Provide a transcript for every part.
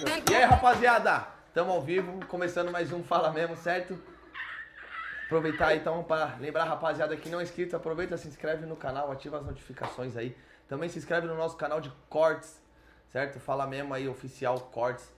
E aí, rapaziada? Tamo ao vivo, começando mais um Fala Mesmo, certo? Aproveitar então para lembrar, rapaziada, que não é inscrito, aproveita, se inscreve no canal, ativa as notificações aí. Também se inscreve no nosso canal de cortes, certo? Fala Mesmo aí, oficial cortes.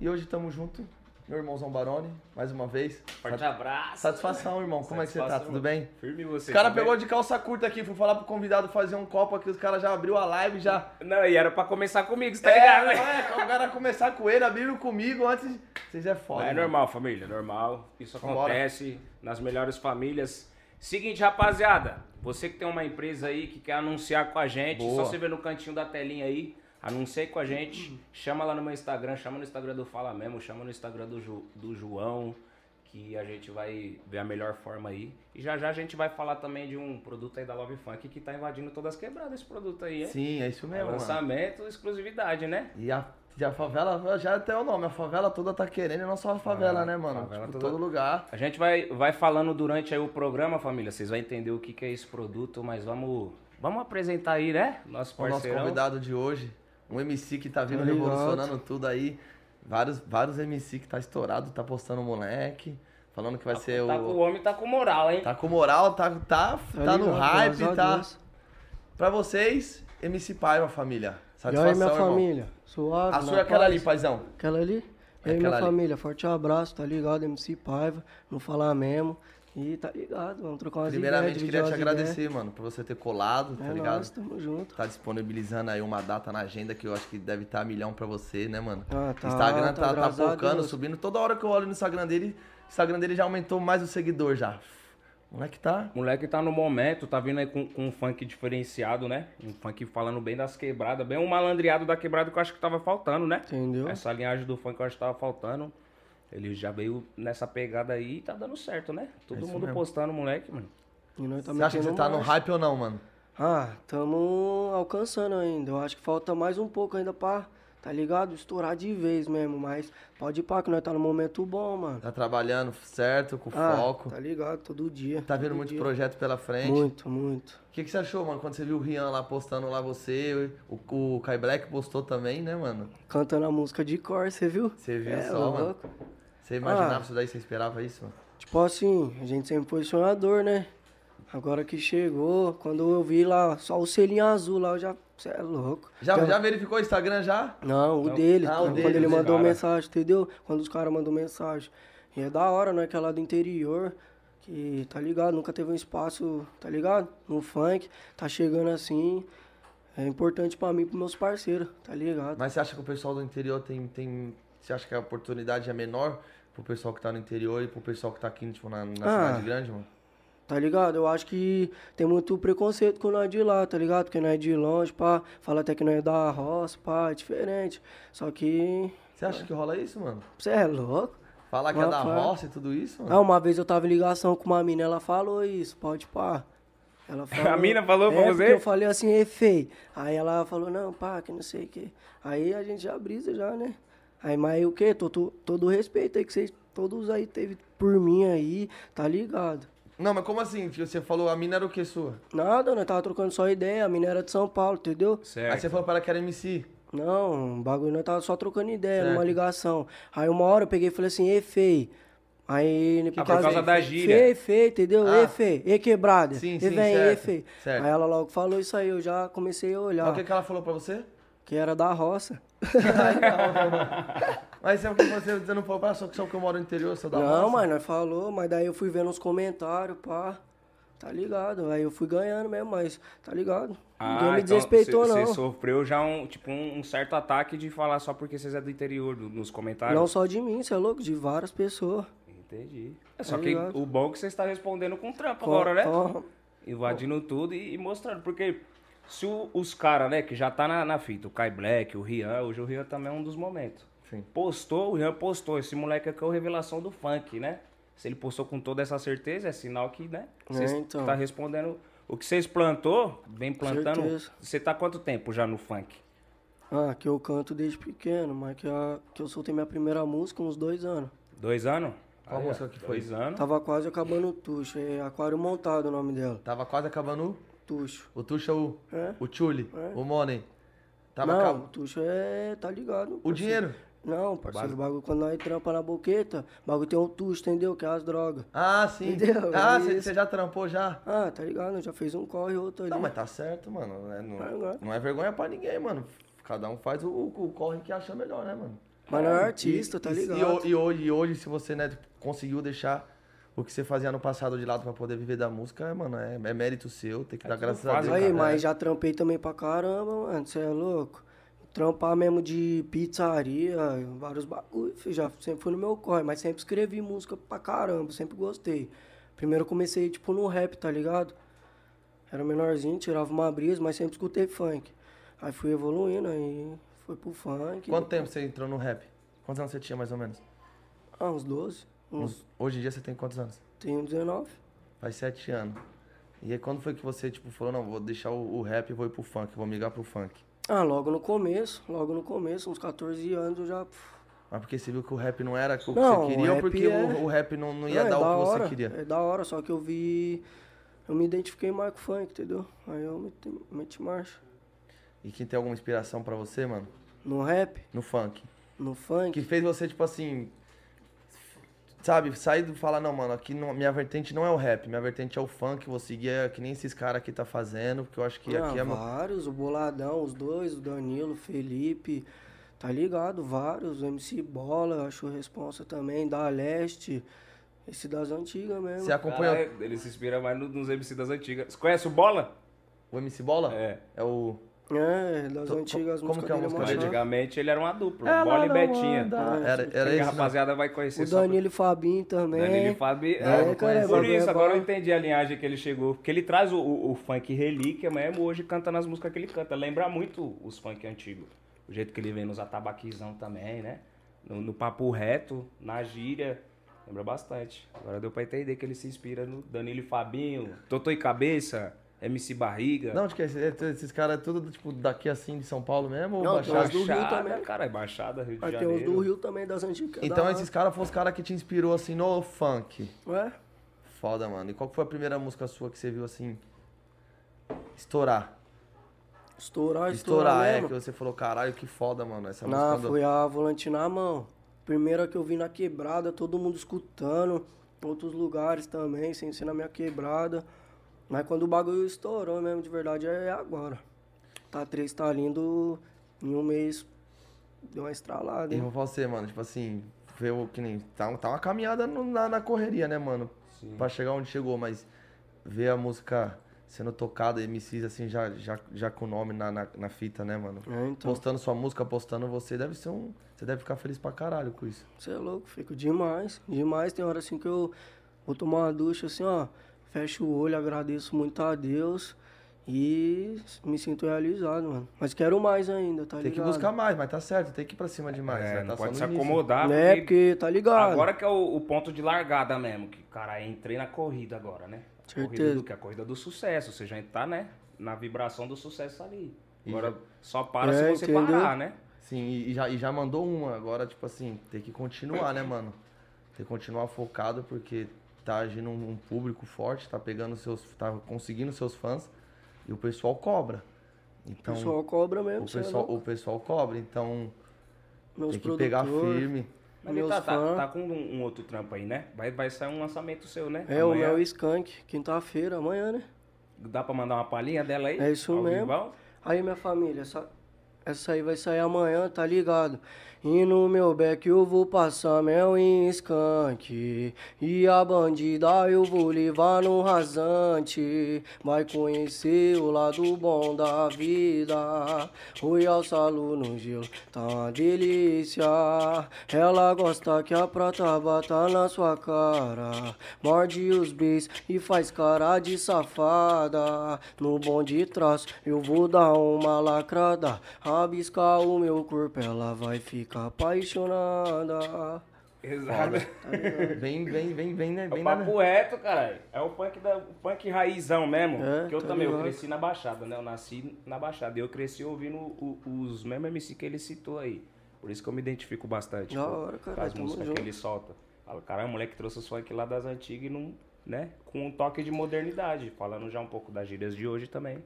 E hoje tamo junto, meu irmãozão Barone, mais uma vez. Forte abraço. Satisfação, irmão. Como é que você tá? Satisfação, Tudo bem? Firme você. Caras tudo pegou de calça curta aqui, fui falar pro convidado fazer um copo aqui, os caras já abriu a live, já... Não, e era pra começar comigo, você tá É, ligado, né? é, o cara começar com ele, abriram comigo antes. Vocês é foda. É mano. normal, família, normal. Isso Vambora. acontece nas melhores famílias. Seguinte, rapaziada, você que tem uma empresa aí que quer anunciar com a gente, Boa. só você ver no cantinho da telinha aí, anuncie com a gente, chama lá no meu Instagram, chama no Instagram do Fala Mesmo, chama no Instagram do, Ju- do João, que a gente vai ver a melhor forma aí. E já já a gente vai falar também de um produto aí da Love Funk que tá invadindo todas as quebradas esse produto aí, hein? Sim, é isso É mesmo, mano. lançamento, exclusividade, né? E a, e a favela, já até o nome, a favela toda tá querendo, e não só a favela, Ah, né, mano? favela tipo, toda- todo lugar. A gente vai, vai falando durante aí o programa, família. Vocês vão entender o que, que é esse produto, mas vamos, vamos apresentar aí, né? Nosso O nosso parceirão. convidado de hoje, um MC que tá vindo Tá revolucionando tudo aí. Vários, vários MC que tá estourado, tá postando moleque, falando que vai ser tá o. o homem, tá com moral, hein? Tá com moral, tá, tá, tá, no hype, tá. Deus. Pra vocês, MC Paiva, família. E Satisfação, aí, minha irmão. família? Suave? A sua é aquela paz? ali, paizão. Aquela ali? E É aí, minha ali. família? Forte abraço, tá ligado? MC Paiva, não falar mesmo. E tá ligado, vamos trocar umas Primeiramente, ideias, queria te agradecer, mano, por você ter colado, ideias. tá É ligado? nóis, tamo junto. Tá disponibilizando aí uma data na agenda que eu acho que deve estar milhão pra você, né, mano? Ah, tá, Instagram tá, tá, tá, focando, Deus. subindo. Toda hora que eu olho no Instagram dele, o Instagram dele já aumentou mais o seguidor já. Moleque tá. Moleque tá no momento, tá vindo aí com, com um funk diferenciado, né? Um funk falando bem das quebradas, bem um malandreado da quebrada que eu acho que tava faltando, né? Entendeu? Essa linhagem do funk eu acho que tava faltando. Ele já veio nessa pegada aí e tá dando certo, né? Todo É mundo mesmo. postando, moleque, mano. E nós tá Você acha que você tá no marcha. hype ou não, mano? Ah, tamo alcançando ainda. Eu acho que falta mais um pouco ainda pra, tá ligado? Estourar de vez mesmo. Mas pode ir pra que nós tá no momento bom, mano. Tá trabalhando certo, com Ah, foco. tá ligado? Todo dia. Tá vendo todo muito dia. projeto pela frente. Muito, muito. O que, que você achou, mano, quando você viu o Rian lá postando lá você? O, o Kai Black postou também, né, mano? Cantando a música de cor, você viu? Você viu É, só, mano? Você imaginava Ah. isso daí? Você esperava isso, mano? Tipo assim, a gente sempre foi sonhador, né? Agora que chegou, quando eu vi lá só o selinho azul lá, eu já. Você é louco. Já, já verificou o Instagram já? Não, o Não. dele. Ah, o quando dele, ele mandou cara. mensagem, entendeu? Quando os caras mandam mensagem. E é da hora, né? Que é lá do interior. Que, tá ligado? Nunca teve um espaço, tá ligado? No funk. Tá chegando assim. É importante pra mim e pros meus parceiros, tá ligado? Mas você acha que o pessoal do interior tem, tem. Você acha que a oportunidade é menor pro pessoal que tá no interior e pro pessoal que tá aqui, tipo, na, na Ah. cidade grande, mano? Tá ligado? Eu acho que tem muito preconceito com nós de lá, tá ligado? Porque nós é de longe, pá. Fala até que nós é da roça, pá, é diferente. Só que. Você acha que rola isso, mano? Você é louco? Falar que é da roça e tudo isso, mano? Ah, uma vez eu tava em ligação com uma mina, ela falou isso, pode pá. Ela falou, A mina falou pra é, você? porque eu falei assim, é feio. Aí ela falou, não, pá, que não sei o quê. Aí a gente já brisa já, né? Aí, mas o quê? Todo, todo o respeito aí que vocês todos aí teve por mim aí, tá ligado? Não, mas como assim? Que Você falou, a mina era o que sua? Nada, nós tava trocando só ideia, a mina era de São Paulo, entendeu? Certo. Aí você falou pra ela que era MC. Não, o bagulho nós tava só trocando ideia, Certo. numa ligação. Aí uma hora eu peguei e falei assim, e feio. Aí, Ah, por causa da gíria. Feio, feio, entendeu? Ah. E feio, e quebrada. Sim, e sim, vem, e certo, feio. certo. Aí ela logo falou isso aí, eu já comecei a Mas olhar. o que, que ela falou pra você? Que era da roça. Mas é o que você você não falou pra ela, só que só que eu moro no interior, sou da não, roça. mas nós falou, mas daí eu fui vendo os comentários, pá. Tá ligado? Aí eu fui ganhando mesmo, mas tá ligado? Ninguém me desrespeitou, Você não. Ah, então sofreu já um, tipo, um, certo ataque de falar só porque vocês é do interior, do- nos comentários. Não só de mim, você é louco, de várias pessoas. Entendi. É só Tá que ligado? o bom é que você está respondendo com trampo Com- agora, né? com- Invadindo tudo e, e mostrando. Porque se o- os caras, né, que já tá na, na fita, o Kai Black, o Rian, hoje o Rian também é um dos momentos. Sim. Postou, o Rian postou. Esse moleque aqui é o revelação do funk, né? Se ele postou com toda essa certeza, é sinal que, né? Você É, então. tá respondendo. O que vocês plantou, vem plantando. Certeza. Você tá há quanto tempo já no funk? Ah, que eu canto desde pequeno, mas que, a, que eu soltei minha primeira música uns dois anos. Dois anos? Qual ó, música que foi? Dois anos. Tava quase acabando o Tuxo, é Aquário Montado o nome dela. Tava quase acabando Tuxo. o, o Tuxa, o, É? o Chuli, É. o Money. Tava Não, acab- o Tuxo é. tá ligado. O dinheiro. Não, parceiro, o bagulho quando nós trampa na boqueta, o bagulho tem um tucho, entendeu? Que é as drogas. Ah, sim. Entendeu? Ah, É você você já trampou já? Ah, tá ligado? Já fez um corre outro ali. Não, mas tá certo, mano. né? Não, vai. não é vergonha pra ninguém, mano. Cada um faz o, o corre que acha melhor, né, mano? Mas não é artista, E- tá e- ligado? E, e hoje, e hoje, se você né, conseguiu deixar o que você fazia no passado de lado pra poder viver da música, mano, é, é mérito seu, tem que dar tudo graças a Deus. Aí, cara. mas já trampei também pra caramba, mano. Você é louco? Trampar mesmo de pizzaria, vários bagulho, filho, já sempre fui no meu corre, mas sempre escrevi música pra caramba, sempre gostei. Primeiro eu comecei, tipo, no rap, tá ligado? Era menorzinho, tirava uma brisa, mas sempre escutei funk. Aí fui evoluindo, aí fui pro funk. Quanto tempo você entrou no rap? Quantos anos você tinha, mais ou menos? Ah, uns 12, uns... Hoje em dia você tem quantos anos? Tenho 19. Faz sete anos. E aí, quando foi que você, tipo, falou, não, vou deixar o, o rap e vou ir pro funk, vou migrar pro funk? Ah, logo no começo, logo no começo, uns 14 anos eu já... Mas porque você viu que o rap não era o que Não, você queria ou porque é- o, o rap não, não ia Não, é dar da o que hora, você queria? É da hora, só que eu vi. Eu me identifiquei mais com o funk, entendeu? Aí eu meti, meti marcha. E quem tem alguma inspiração pra você, mano? No rap, No funk? no funk. Que fez você, tipo assim. Sabe, sair do falar, não, mano, aqui não, minha vertente não é o rap, minha vertente é o funk, vou seguir é, que nem esses caras aqui tá fazendo, porque eu acho que Ah, aqui é. vários, o Boladão, os dois, o Danilo, o Felipe, tá ligado? Vários, o MC Bola, acho responsa também, da Leste, esse das antigas mesmo. Você acompanhou Caralho, ele se inspira mais no- nos MC das antigas. Você conhece o Bola? o MC Bola? É. É o. É, das antigas como músicas que é a música mó dele? Antigamente ele era uma dupla. Ela Bola e não Betinha. anda. Ah, Era, Que era a isso. né? rapaziada vai conhecer O Danilo e Fabinho também. Danilo e Fabi. É, É, cara, por isso, é agora eu entendi a linhagem que ele chegou. Porque ele traz o, o- o funk relíquia mesmo, hoje canta nas músicas que ele canta. Lembra muito os funk antigos. O jeito que ele vem nos atabaquizão também, né? No, no papo reto, na gíria. Lembra bastante. Agora deu pra entender que ele se inspira no Danilo e Fabinho, Totô e Cabeça, MC Barriga. Não, é? Esse- Esses caras é tudo, tipo, daqui assim de São Paulo mesmo? ou Não, Baixada? tem uns do Rio também. Cara, é Baixada, Rio de Mas tem Janeiro. uns do Rio também, das antigas. Então da esses caras foram os caras que te inspirou assim no funk. hora. É? Foda, mano. E qual que foi a primeira música sua que você viu assim? Estourar. Estourar, estourar, Estourar, é, mesmo. que você falou, caralho, que foda, mano. Essa Não, música. do- foi a volante na mão. Primeira que eu vi na quebrada, todo mundo escutando. Outros lugares também, sem ser na minha quebrada. Mas quando o bagulho estourou mesmo, de verdade, é agora. Tá três, tá lindo. Em um mês deu uma estralada, E hein? vou falar você, mano, tipo assim, ver o que nem. Tá, tá uma caminhada no- na, na correria, né, mano? Sim. Pra chegar onde chegou, mas ver a música sendo tocada, MCs assim, já, já, já com o nome na, na, na fita, né, mano? É, então. Postando sua música, postando você, deve ser um. Você deve ficar feliz pra caralho com isso. Você é louco, fico demais. Demais. Tem hora assim que eu vou tomar uma ducha assim, ó. Fecho o olho, agradeço muito a Deus. E me sinto realizado, mano. Mas quero mais ainda, tá tem que ligado? buscar mais, mas tá certo, tem que ir pra cima demais. É, né? não Tá pode se início. acomodar, Né? porque Porque tá ligado. Agora que é o, o ponto de largada mesmo, que, cara, entrei na corrida agora, né? Corrida Certeza. do que? A corrida do sucesso. Você já tá, né? Na vibração do sucesso ali. Agora só para É, se você entendeu? parar, né? Sim, e já, e já mandou uma. Agora, tipo assim, tem que continuar, né, mano? Tem que continuar focado porque tá agindo um, público forte, tá pegando seus. tá conseguindo seus fãs e o pessoal cobra. O Então, pessoal cobra mesmo, o, é pessoal, o pessoal cobra, então Meus tem que pegar firme. Mas Meus tá, tá, fãs. tá com um, um outro trampo aí, né? Vai, vai sair um lançamento seu, né? É, o Amanhã. Mel Skank, quinta-feira, amanhã, né? Dá pra mandar uma palhinha dela aí? É isso mesmo. vivão? Aí, minha família, essa, essa aí vai sair amanhã, tá ligado? E no meu beck eu vou passar mel em skunk. E a bandida eu vou levar no rasante. Vai conhecer o lado bom da vida. Royal Salu no gelo, tá uma delícia. Ela gosta que a prata bata na sua cara. Morde os beijos e faz cara de safada. No bom de trás eu vou dar uma lacrada. Rabiscar o meu corpo, ela vai ficar apaixonada. Exato. Vem, vem, vem, vem, né? É o papo reto, caralho. É o punk, da, o punk raizão mesmo. É, que eu tá também, eu cresci na Baixada, né? Eu nasci na Baixada. E eu cresci ouvindo o- os mesmos MC que ele citou aí. Por isso que eu me identifico bastante Da hora, com caralho, as músicas que ele solta. Fala, caramba, o moleque trouxe o funk lá das antigas e não, né? Com um toque de modernidade. Falando já um pouco das gírias de hoje também.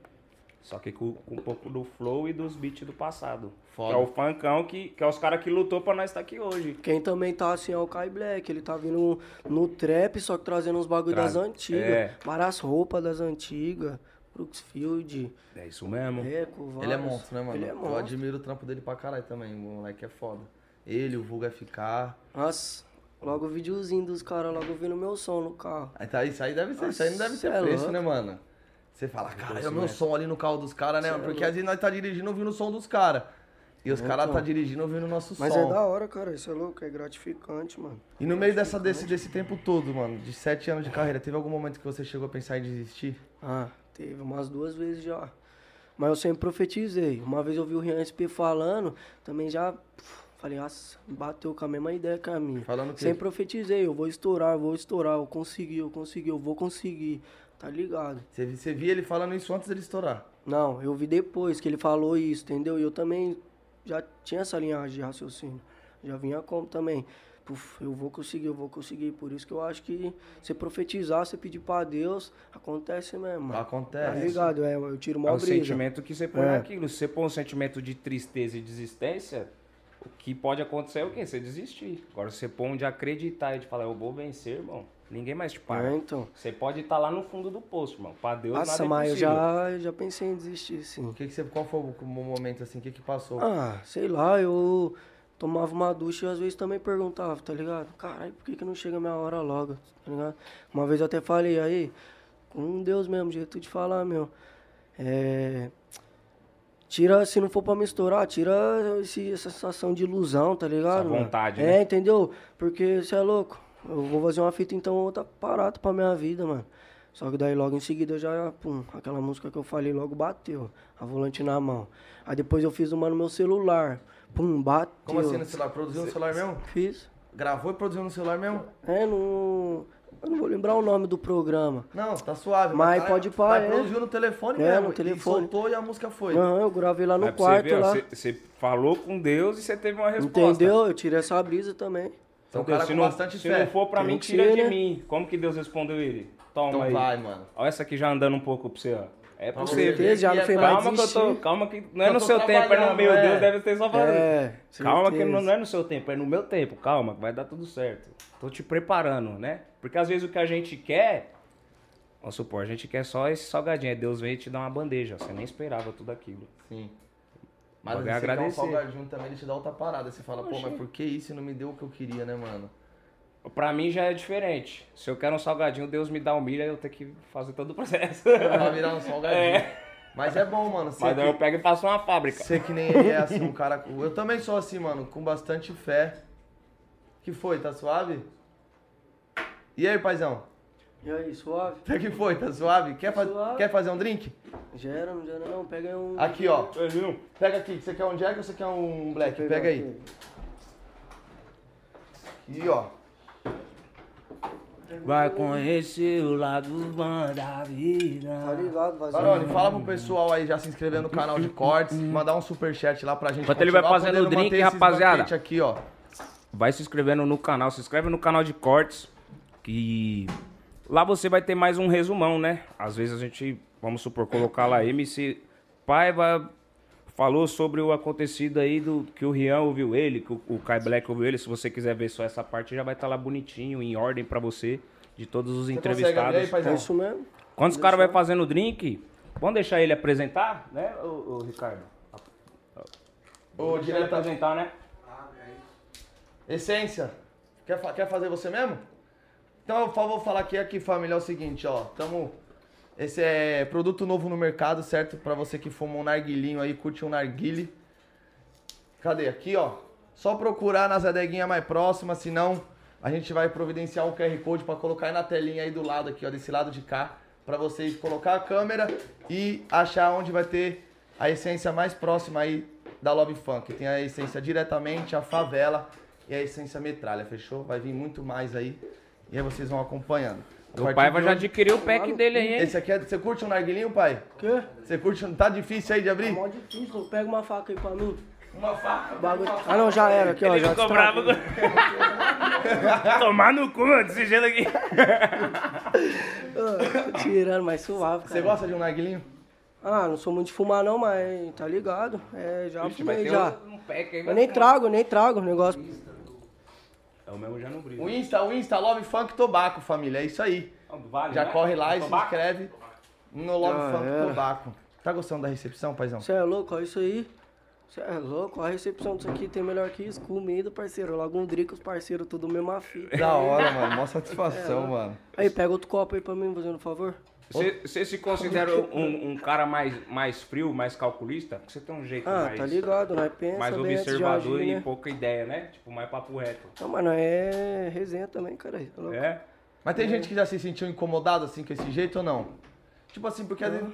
Só que com, com um pouco do flow e dos beats do passado. Foda. Que é o funkão, que, que é os caras que lutou pra nós estar aqui hoje. Quem também tá assim é o Kai Black. Ele tá vindo no trap, só que trazendo uns bagulho Traz- das antigas. é. Várias roupas das antigas. Brooksfield. É isso mesmo. Eco, vários. Ele é monstro, né, mano? Ele é Eu monstro. admiro o trampo dele pra caralho também. O moleque é foda. Ele, o Vulga FK. Nossa, logo o videozinho dos caras logo ouvindo meu som no carro. Aí tá, isso aí deve ser, isso aí não deve Nossa, ser é preço, louco. né, mano? Você fala, cara, é o meu som ali no carro dos caras, né? Cê é Porque às vezes nós tá dirigindo ouvindo o som dos caras. E os caras tá dirigindo ouvindo o nosso Mas som. é da hora, cara. Isso é louco, é gratificante, mano. E no meio dessa, desse, desse tempo todo, mano, de sete anos de carreira, teve algum momento que você chegou a pensar em desistir? Ah, teve umas duas vezes já. Mas eu sempre profetizei. Uma vez eu vi o Rian SP falando, também já puf, falei, nossa, bateu com a mesma ideia que a minha. Falando o quê? Sempre profetizei, eu vou estourar, eu vou estourar, eu consegui, eu consegui, eu vou conseguir. Tá ligado? Você, você via ele falando isso antes dele estourar. Não, eu vi depois que ele falou isso, entendeu? E eu também já tinha essa linhagem de raciocínio. Já vinha como também. Puf, eu vou conseguir, eu vou conseguir. Por isso que eu acho que você profetizar, você pedir pra Deus, acontece mesmo. mano. Acontece. Tá ligado? É, eu tiro É uma o brisa. sentimento que você põe É. naquilo. Se você põe um sentimento de tristeza e desistência, o que pode acontecer é o quê? Você desistir. Agora, se você põe um de acreditar e de falar, eu vou vencer, irmão, ninguém mais te para. É, então. Você pode estar lá no fundo do poço, irmão. Pra Deus Nossa, nada é mas eu já, já pensei em desistir, sim. O que que você, qual foi o momento assim? O que que passou? Ah, sei lá, eu tomava uma ducha e às vezes também perguntava, tá ligado? Caralho, por que, que não chega a minha hora logo? Tá ligado? Uma vez eu até falei, aí, com Deus mesmo, jeito de falar, meu. É. Tira, se não for pra misturar, tira esse, essa sensação de ilusão, tá ligado? Essa mano? vontade, É, né? entendeu? Porque você é louco. Eu vou fazer uma fita então outra parada pra minha vida, mano. Só que daí logo em seguida eu já, pum, aquela música que eu falei logo bateu. A volante na mão. Aí depois eu fiz uma no meu celular. Pum, bateu. Como assim no celular? Produziu no celular mesmo? Fiz. Gravou e produziu no celular mesmo? É, no. Eu não vou lembrar o nome do programa. Não, tá suave. Mas caralho, pode pá, Mas é. produziu no telefone É, mesmo. no telefone. E soltou e a música foi. Não, eu gravei lá no Mas quarto você ver, lá. Você, você falou com Deus e você teve uma resposta. Entendeu? Eu tirei essa brisa também. Então, cara se com não, bastante se fé. não for pra mim, tira de mim. Como que Deus respondeu ele? Toma Então aí. vai, mano. Olha essa aqui já andando um pouco pra você, ó. É pra Pra você certeza, já não mais Calma que eu tô. Calma que não é no seu tempo, é no meu. é. Deus deve ter só falando. É, Calma que não, não é no seu tempo, é no meu tempo. Calma, que vai dar tudo certo. Tô te preparando, né? Porque às vezes o que a gente quer. Vamos supor, a gente quer só esse salgadinho. Aí Deus vem e te dá uma bandeja. Você nem esperava tudo aquilo. Sim. Mas você é quer um agradecer. salgadinho também, ele te dá outra parada. Você fala, pô, mas por que isso não me deu o que eu queria, né, mano? Pra mim já é diferente. Se eu quero um salgadinho, Deus me dá um milho, eu tenho que fazer todo o processo. Pra virar um salgadinho. É. Mas é bom, mano. Mas daí eu que, pego e faço uma fábrica. ser que nem ele é assim, um cara. Eu também sou assim, mano, com bastante fé. Que foi? Tá suave? E aí, paizão? E aí, suave? O que foi? Tá suave? Quer, fa- Suave. quer fazer um drink? Gera, não gera não. Pega aí um. Aqui, ó. Pega aqui. Você quer um Jack ou você quer um Black? Pega aí. aqui. Aqui, ó. Vai conhecer o lado bom da vida. Tá ligado, vazio. Barone, fala pro pessoal aí já se inscrever no canal de cortes, mandar um superchat lá pra gente. Enquanto ele vai fazendo o drink, rapaziada. aqui, ó. Vai se inscrevendo no canal, se inscreve no canal de cortes, que lá você vai ter mais um resumão, né? Às vezes a gente, vamos supor, colocar lá MC Paiva falou sobre o acontecido aí do que o Rian ouviu ele, que o, o Kai Black ouviu ele. Se você quiser ver só essa parte, já vai estar lá bonitinho, em ordem pra você, de todos os Você consegue abrir aí, entrevistados. É isso mesmo. Quando os caras vai fazendo o drink, vamos deixar ele apresentar, né, ô, ô, Ricardo? Ô, direta... apresentar, né? Essência, quer, fa- quer fazer você mesmo? Então eu vou falar aqui, aqui família, é o seguinte, ó. Tamo... Esse é produto novo no mercado, certo? Pra você que fuma um narguilinho aí, curte um narguile. Cadê? Aqui, ó. Só procurar nas adeguinhas mais próximas, senão a gente vai providenciar um QR Code pra colocar aí na telinha aí do lado aqui, ó, desse lado de cá, pra vocês colocar a câmera e achar onde vai ter a essência mais próxima aí da Love Funk. Tem a essência diretamente, a favela e a essência metralha, fechou? Vai vir muito mais aí e aí vocês vão acompanhando. O Paiva de já hoje- adquiriu o pack dele aí, hein? Esse aqui é. Você curte um narguilinho, pai? Quê? Você curte um. Tá difícil aí de abrir? mó difícil. Pega uma faca aí pra mim. Uma faca. Bagulho... Ah, não, já era. Aqui, ó. Ele Já ficou bravo. Tomar no cu, mano, desse jeito aqui. Ah, tô tirando, mas suave, cara. Você gosta de um narguilinho? Ah, não sou muito de fumar não, mas tá ligado? É, já Ixi, vai fumei já. um, um pack aí. Eu vai nem trago, nem trago o negócio. O mesmo já não. O Insta, o Insta, Love Funk Tobaco, família. É isso aí. Vale, Já né? corre lá e se Tobaco? inscreve no Love Já Funk era. Tobaco. Tá gostando da recepção, paizão? Você é louco, olha isso aí. Você é louco, a recepção disso aqui tem melhor que isso. Comida, parceiro. Logo um drink, os parceiros, tudo mesma fita. Da hora, mano. Mó É, satisfação, mano. Aí, pega outro copo aí pra mim, fazendo um favor. Você, se considera um, um cara mais, mais frio, mais calculista? Porque você tem um jeito Ah, mais, tá ligado, nós pensa mais observador agir, e né? pouca ideia, né? Tipo, mais papo reto. Não, mas nós é resenha também, cara. Tá louco? É? Mas tem gente que já se sentiu incomodado assim com esse jeito ou não? Tipo assim, porque às vezes.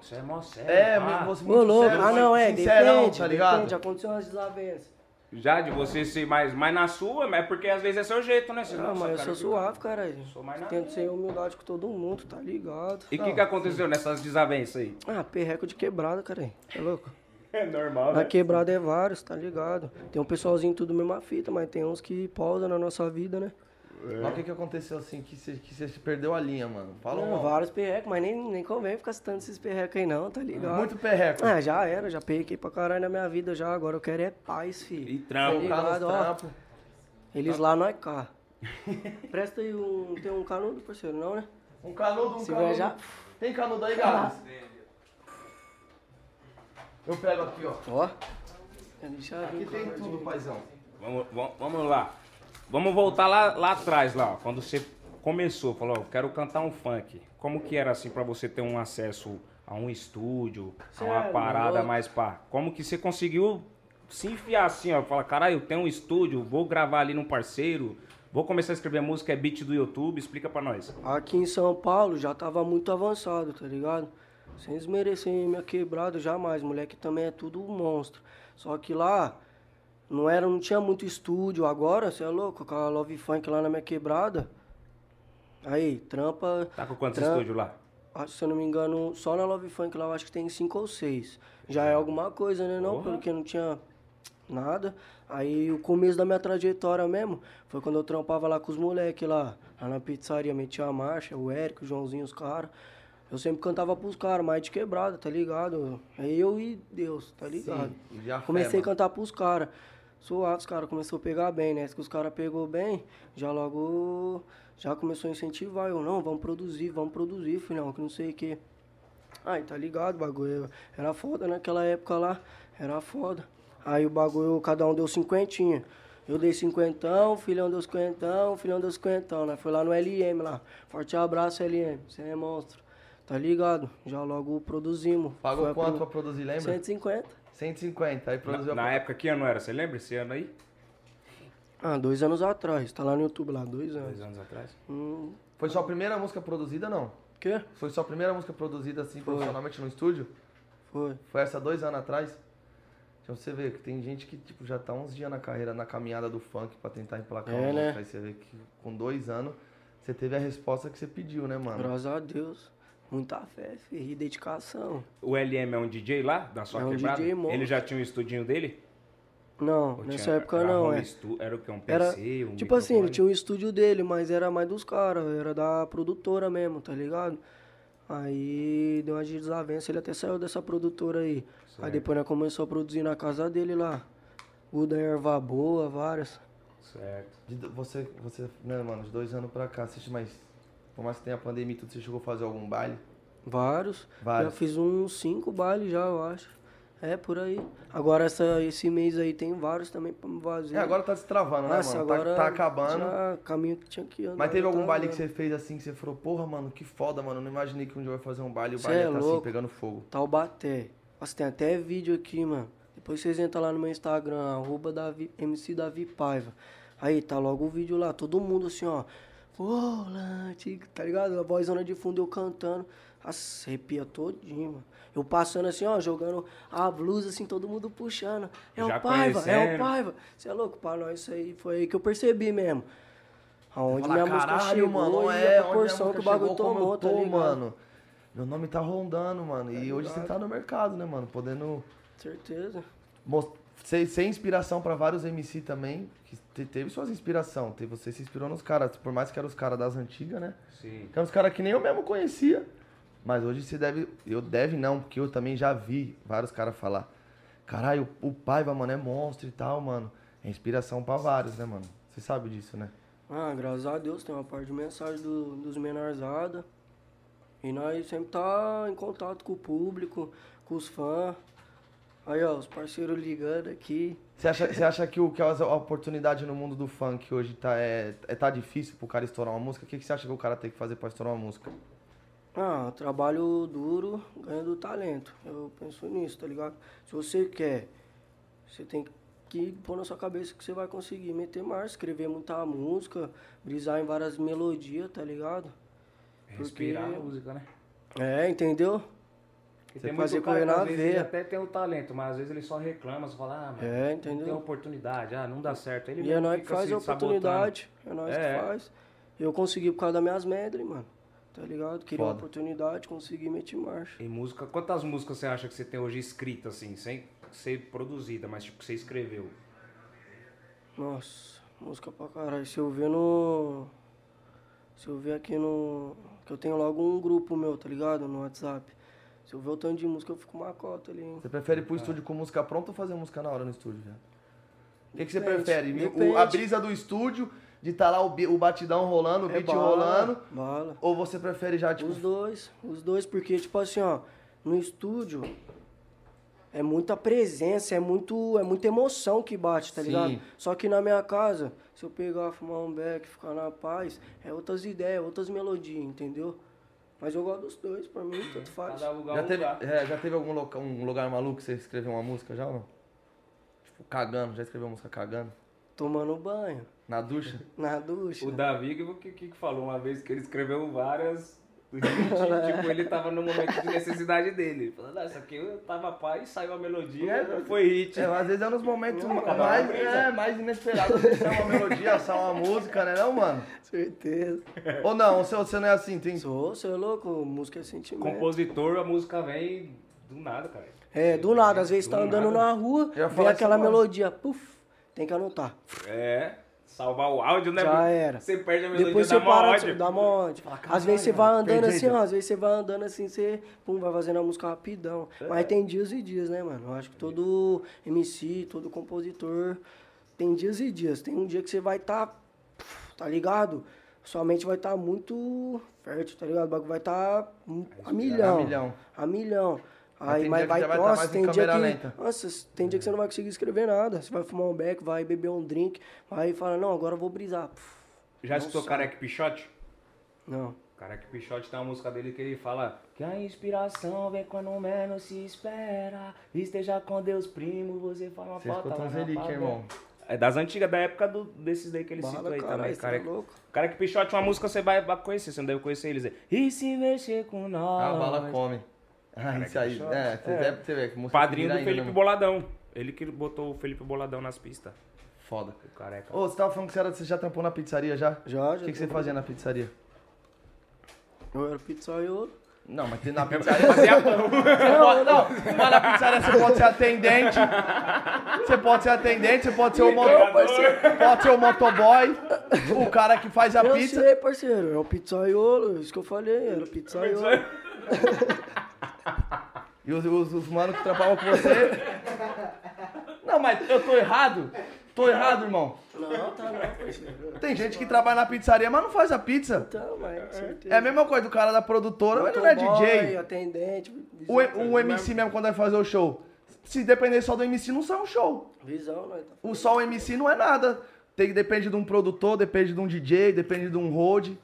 Você é mó sério. É, pá. você Ô, muito louco. sério, Ah, não, é. sincerão, Depende, tá ligado? depende. Aconteceu umas desavenças. Já de você ser mais, mais na sua, mas é porque às vezes é seu jeito, né? Você Ah, não, mas eu sou suave, cara. Sou mais na Tento ser humildade com todo mundo, tá ligado? E o que, que aconteceu nessas desavenças aí? Ah, perreco de quebrada, cara. É louco? É normal, Na né? quebrada é vários, tá ligado? Tem um pessoalzinho tudo mesma fita, mas tem uns que pausam na nossa vida, né? Mas o que, que aconteceu assim que você, que você perdeu a linha, mano? Fala Não, um. vários perrecos, mas nem, nem convém ficar citando esses perrecos aí não, tá ligado? Muito perreco. Ah, já era, já perrequei pra caralho na minha vida já, agora eu quero é paz, filho. E trampo. Ligado, ó. trampos. Eles lá, nós cá. Presta aí um, tem um canudo, parceiro, não, né? Um canudo, um Se canudo. já- Tem canudo aí, Gabs? Eu pego aqui, ó. Ó. Aqui tem tudo, paizão. Vamos, vamos, vamos lá. Vamos voltar lá, lá atrás, lá, ó, quando você começou, falou, eu quero cantar um funk. Como que era assim pra você ter um acesso a um estúdio, a uma parada mais pá? Como que você conseguiu se enfiar assim, ó, falar, caralho, eu tenho um estúdio, vou gravar ali num parceiro, vou começar a escrever música, é beat do YouTube, explica pra nós. Aqui em São Paulo já tava muito avançado, tá ligado? Sem desmerecer minha quebrada, jamais. Moleque também é tudo um monstro. Só que lá não era, não tinha muito estúdio. Agora, você é louco, com a Love Funk lá na minha quebrada. Aí, trampa. Tá com quantos estúdios lá? Acho, se eu não me engano, só na Love Funk lá eu acho que tem cinco ou seis. Já é alguma coisa, né? Não, Porra. porque não tinha nada. Aí o começo da minha trajetória mesmo foi quando eu trampava lá com os moleques lá, lá na pizzaria, metia a marcha, o Érico, o Joãozinho, os caras. Eu sempre cantava pros caras, mais de quebrada, tá ligado? É eu e Deus, tá ligado? Sim, Comecei a cantar pros caras. Suave, os caras começou a pegar bem, né? Se que os caras pegou bem, já logo já começou a incentivar. Eu, não, vamos produzir, vamos produzir, filhão, que não sei o quê. Aí, tá ligado, bagulho era foda naquela época lá, era foda. Aí o bagulho, cada um deu cinquentinha. Eu dei cinquentão, filhão deu cinquentão, filhão deu cinquentão, né? Foi lá no LM lá. Forte abraço, LM, você é monstro. Tá ligado? Já logo produzimos. Pagou Foi quanto prim- pra produzir, lembra? 150. 150. Aí Na, produziu. na época que ano era? Você lembra esse ano aí? Ah, dois anos atrás. Tá lá no YouTube lá, dois anos. Dois anos atrás. Hum, Foi sua primeira música produzida, não? quê? Foi sua primeira música produzida assim Foi. profissionalmente no estúdio? Foi. Foi essa dois anos atrás? Então você vê que tem gente que tipo, já tá uns dias na carreira, na caminhada do funk pra tentar emplacar É, uma né? música. Aí você vê que com dois anos você teve a resposta que você pediu, né, mano? Graças a Deus. Muita fé, filho, e dedicação. O LM é um DJ lá, da sua É um quebrada? DJ monstro. Ele já tinha um estudinho dele? Não, Ou nessa tinha- época era não, é. stu- Era o que? Um PC? Era, um tipo assim, ele microfone? tinha um estúdio dele, mas era mais dos caras, era da produtora mesmo, tá ligado? Aí deu uma desavença, ele até saiu dessa produtora aí. Certo. Aí depois nós começou a produzir na casa dele lá. Uda Erva Boa, várias. Certo. De você, você, né, mano, de dois anos pra cá, você, mas por mais que tenha pandemia e tudo, você chegou a fazer algum baile? Vários. Vários. Já fiz uns cinco bailes já, eu acho. É, por aí. Agora essa, esse mês aí tem vários também pra me fazer. É, agora tá se travando, né, Nossa, mano? Tá- agora tá, acabando. Já caminho que tinha que andar. Mas teve já algum tá baile que você fez assim, que você falou, porra, mano, que foda, mano. Eu não imaginei que um dia eu ia fazer um baile e o Cê baile é ia tá assim, louco. pegando fogo. Taubaté. Nossa, tem até vídeo aqui, mano. Depois vocês entram lá no meu Instagram, arroba Davi, MC Davi Paiva. Aí, tá logo o vídeo lá, todo mundo assim, ó. Volante, tá ligado? A vozona de fundo eu cantando. Nossa, arrepia todinho, mano. Eu passando assim, ó, jogando a blusa assim, todo mundo puxando. É Já o Paiva, é o Paiva. Você é louco, pra nós isso aí foi aí que eu percebi mesmo. Aonde Fala, minha música chegou mano, é, a proporção que o bagulho tomou, tá tô, ligado? mano. Meu nome tá rondando, mano. E hoje você ligado? tá no mercado, né, mano? Podendo Certeza. mos- ser, ser inspiração pra vários MC também. Que te- teve suas inspiração. Te- Você se inspirou nos caras, por mais que eram os caras das antigas, né? Sim. Que eram os caras que nem eu mesmo conhecia. Mas hoje você deve. Eu deve não, porque eu também já vi vários caras falar. Caralho, o Paiva, mano, é monstro e tal, mano. É inspiração pra vários, né, mano? Você sabe disso, né? Ah, graças a Deus tem uma parte de mensagem do, dos menorzadas. E nós sempre tá em contato com o público, com os fãs. Aí, ó, os parceiros ligando aqui. Você acha, você acha que, o, que a oportunidade no mundo do funk hoje tá, é, é, tá difícil pro cara estourar uma música? O que, que você acha que o cara tem que fazer pra estourar uma música? Ah, trabalho duro, ganho do talento. Eu penso nisso, tá ligado? Se você quer, você tem que pôr na sua cabeça que você vai conseguir meter mais, escrever muita música, brisar em várias melodias, tá ligado? Respirar a música, né? É, entendeu? Porque Você tem fazer muito cara às vezes ele até tem o talento, mas às vezes ele só reclama, só fala, ah, mano, É, não tem entendeu? oportunidade, ah, não dá certo. Ele E é nós que faz a oportunidade. É nós É. que faz. Eu consegui por causa das minhas medley, mano. Tá ligado? Queria uma Foda. oportunidade, consegui meter marcha. E música, quantas músicas você acha que você tem hoje escrita, assim, sem ser produzida, mas tipo, que você escreveu? Nossa, música pra caralho. Se eu ver no. Se eu ver aqui no. Que eu tenho logo um grupo meu, tá ligado? No WhatsApp. Se eu ver o tanto de música, eu fico uma cota ali, hein? Você prefere ir pro estúdio com música pronta ou fazer música na hora no estúdio, velho? O que, que você prefere? Depende. a brisa do estúdio, de estar lá o, o batidão rolando, o É beat bala, rolando, Bala. ou você prefere já, tipo, Os dois, os dois, porque, tipo assim, ó, no estúdio é muita presença, é, muito, é muita emoção que bate, tá Sim. ligado? Só que na minha casa, se eu pegar, fumar um beck, ficar na paz, é outras ideias, outras melodias, entendeu? Mas eu gosto dos dois, pra mim, tanto faz. Cada lugar já um teve, lugar. é, já teve algum loca- um lugar maluco que você escreveu uma música já ou não? Tipo, cagando, já escreveu uma música cagando? Tomando banho, Na ducha? na ducha. O Davi que, que, que falou uma vez que ele escreveu várias. tipo, ele tava no momento de necessidade dele. Falando, ah, isso aqui eu tava pá e saiu a melodia, É, foi hit. É, às vezes é nos momentos um mais, é, mais inesperados de ser uma melodia, ser uma música, né não, mano? Certeza. Ou não, ou você, você não é assim, tem... Sou, você é louco, música é sentimento. Compositor, a música vem do nada, cara. É, do nada, às vezes Do tá andando nada. na rua, vem aquela agora. melodia, puf, tem que anotar. É, salvar o áudio, né? Já era. Você perde a melodia Depois você para, ódio. dá mó ódio. Fala, Às vezes você "Caralho, vai andando assim, ó, às vezes você vai andando assim, você pum, vai fazendo a música rapidão. É. Mas tem dias e dias, né, mano? Eu acho que todo MC, todo compositor tem dias e dias. Tem um dia que você vai estar, tá, tá ligado? Sua mente vai estar muito fértil, tá ligado? O bagulho vai estar a milhão. A milhão. A milhão. Aí, tem mas dia que vai, vai tá nossa, tem dia câmera que, lenta. nossa, tem dia que você não vai conseguir escrever nada. Você vai fumar um beck, vai beber um drink, vai falar, não, agora eu vou brisar. Puf, Já escutou. Careca Pichote? Não. Careca Pichote tem uma música dele que ele fala que a inspiração vem quando menos se espera. Esteja com Deus, primo, você fala uma Você pauta relíquias, favela. irmão. É das antigas, da época do, desses daí que ele citou aí caralho, também. você Careca, é louco. Careca Pichote, uma música você vai, vai conhecer, você não deve conhecer eles. E se mexer com nós. A bala come. Ah, isso aí. É, você É. deve você vê Padrinho do Felipe Boladão. Ele que botou o Felipe Boladão nas pistas. Foda. O careca. Ô, você tava falando que você, era, você já trampou na pizzaria já? Já, já. O que, que você fazia na pizzaria? Eu era pizzaiolo. Não, mas tem na pizzaria. Pão. Você pode, não, mas na pizzaria você pode ser atendente. Você pode ser atendente, você pode ser o moto, pode ser o motoboy, o cara que faz a eu pizza. sei, parceiro. É o pizzaiolo, isso que eu falei, era pizzaiolo. E os, os, os manos que trampavam com você. Não, mas eu tô errado. Tô errado, irmão. Não, tá não, parceiro. Tem gente que trabalha na pizzaria, mas não faz a pizza. Então, mas certeza. É a mesma coisa do cara da produtora, mas ele não é DJ. atendente, O, o MC mesmo quando vai fazer o show. Se depender só do MC, não sai um show. Visão, nós tá O só o MC não é nada. Tem, depende de um produtor, depende de um DJ, depende de um road.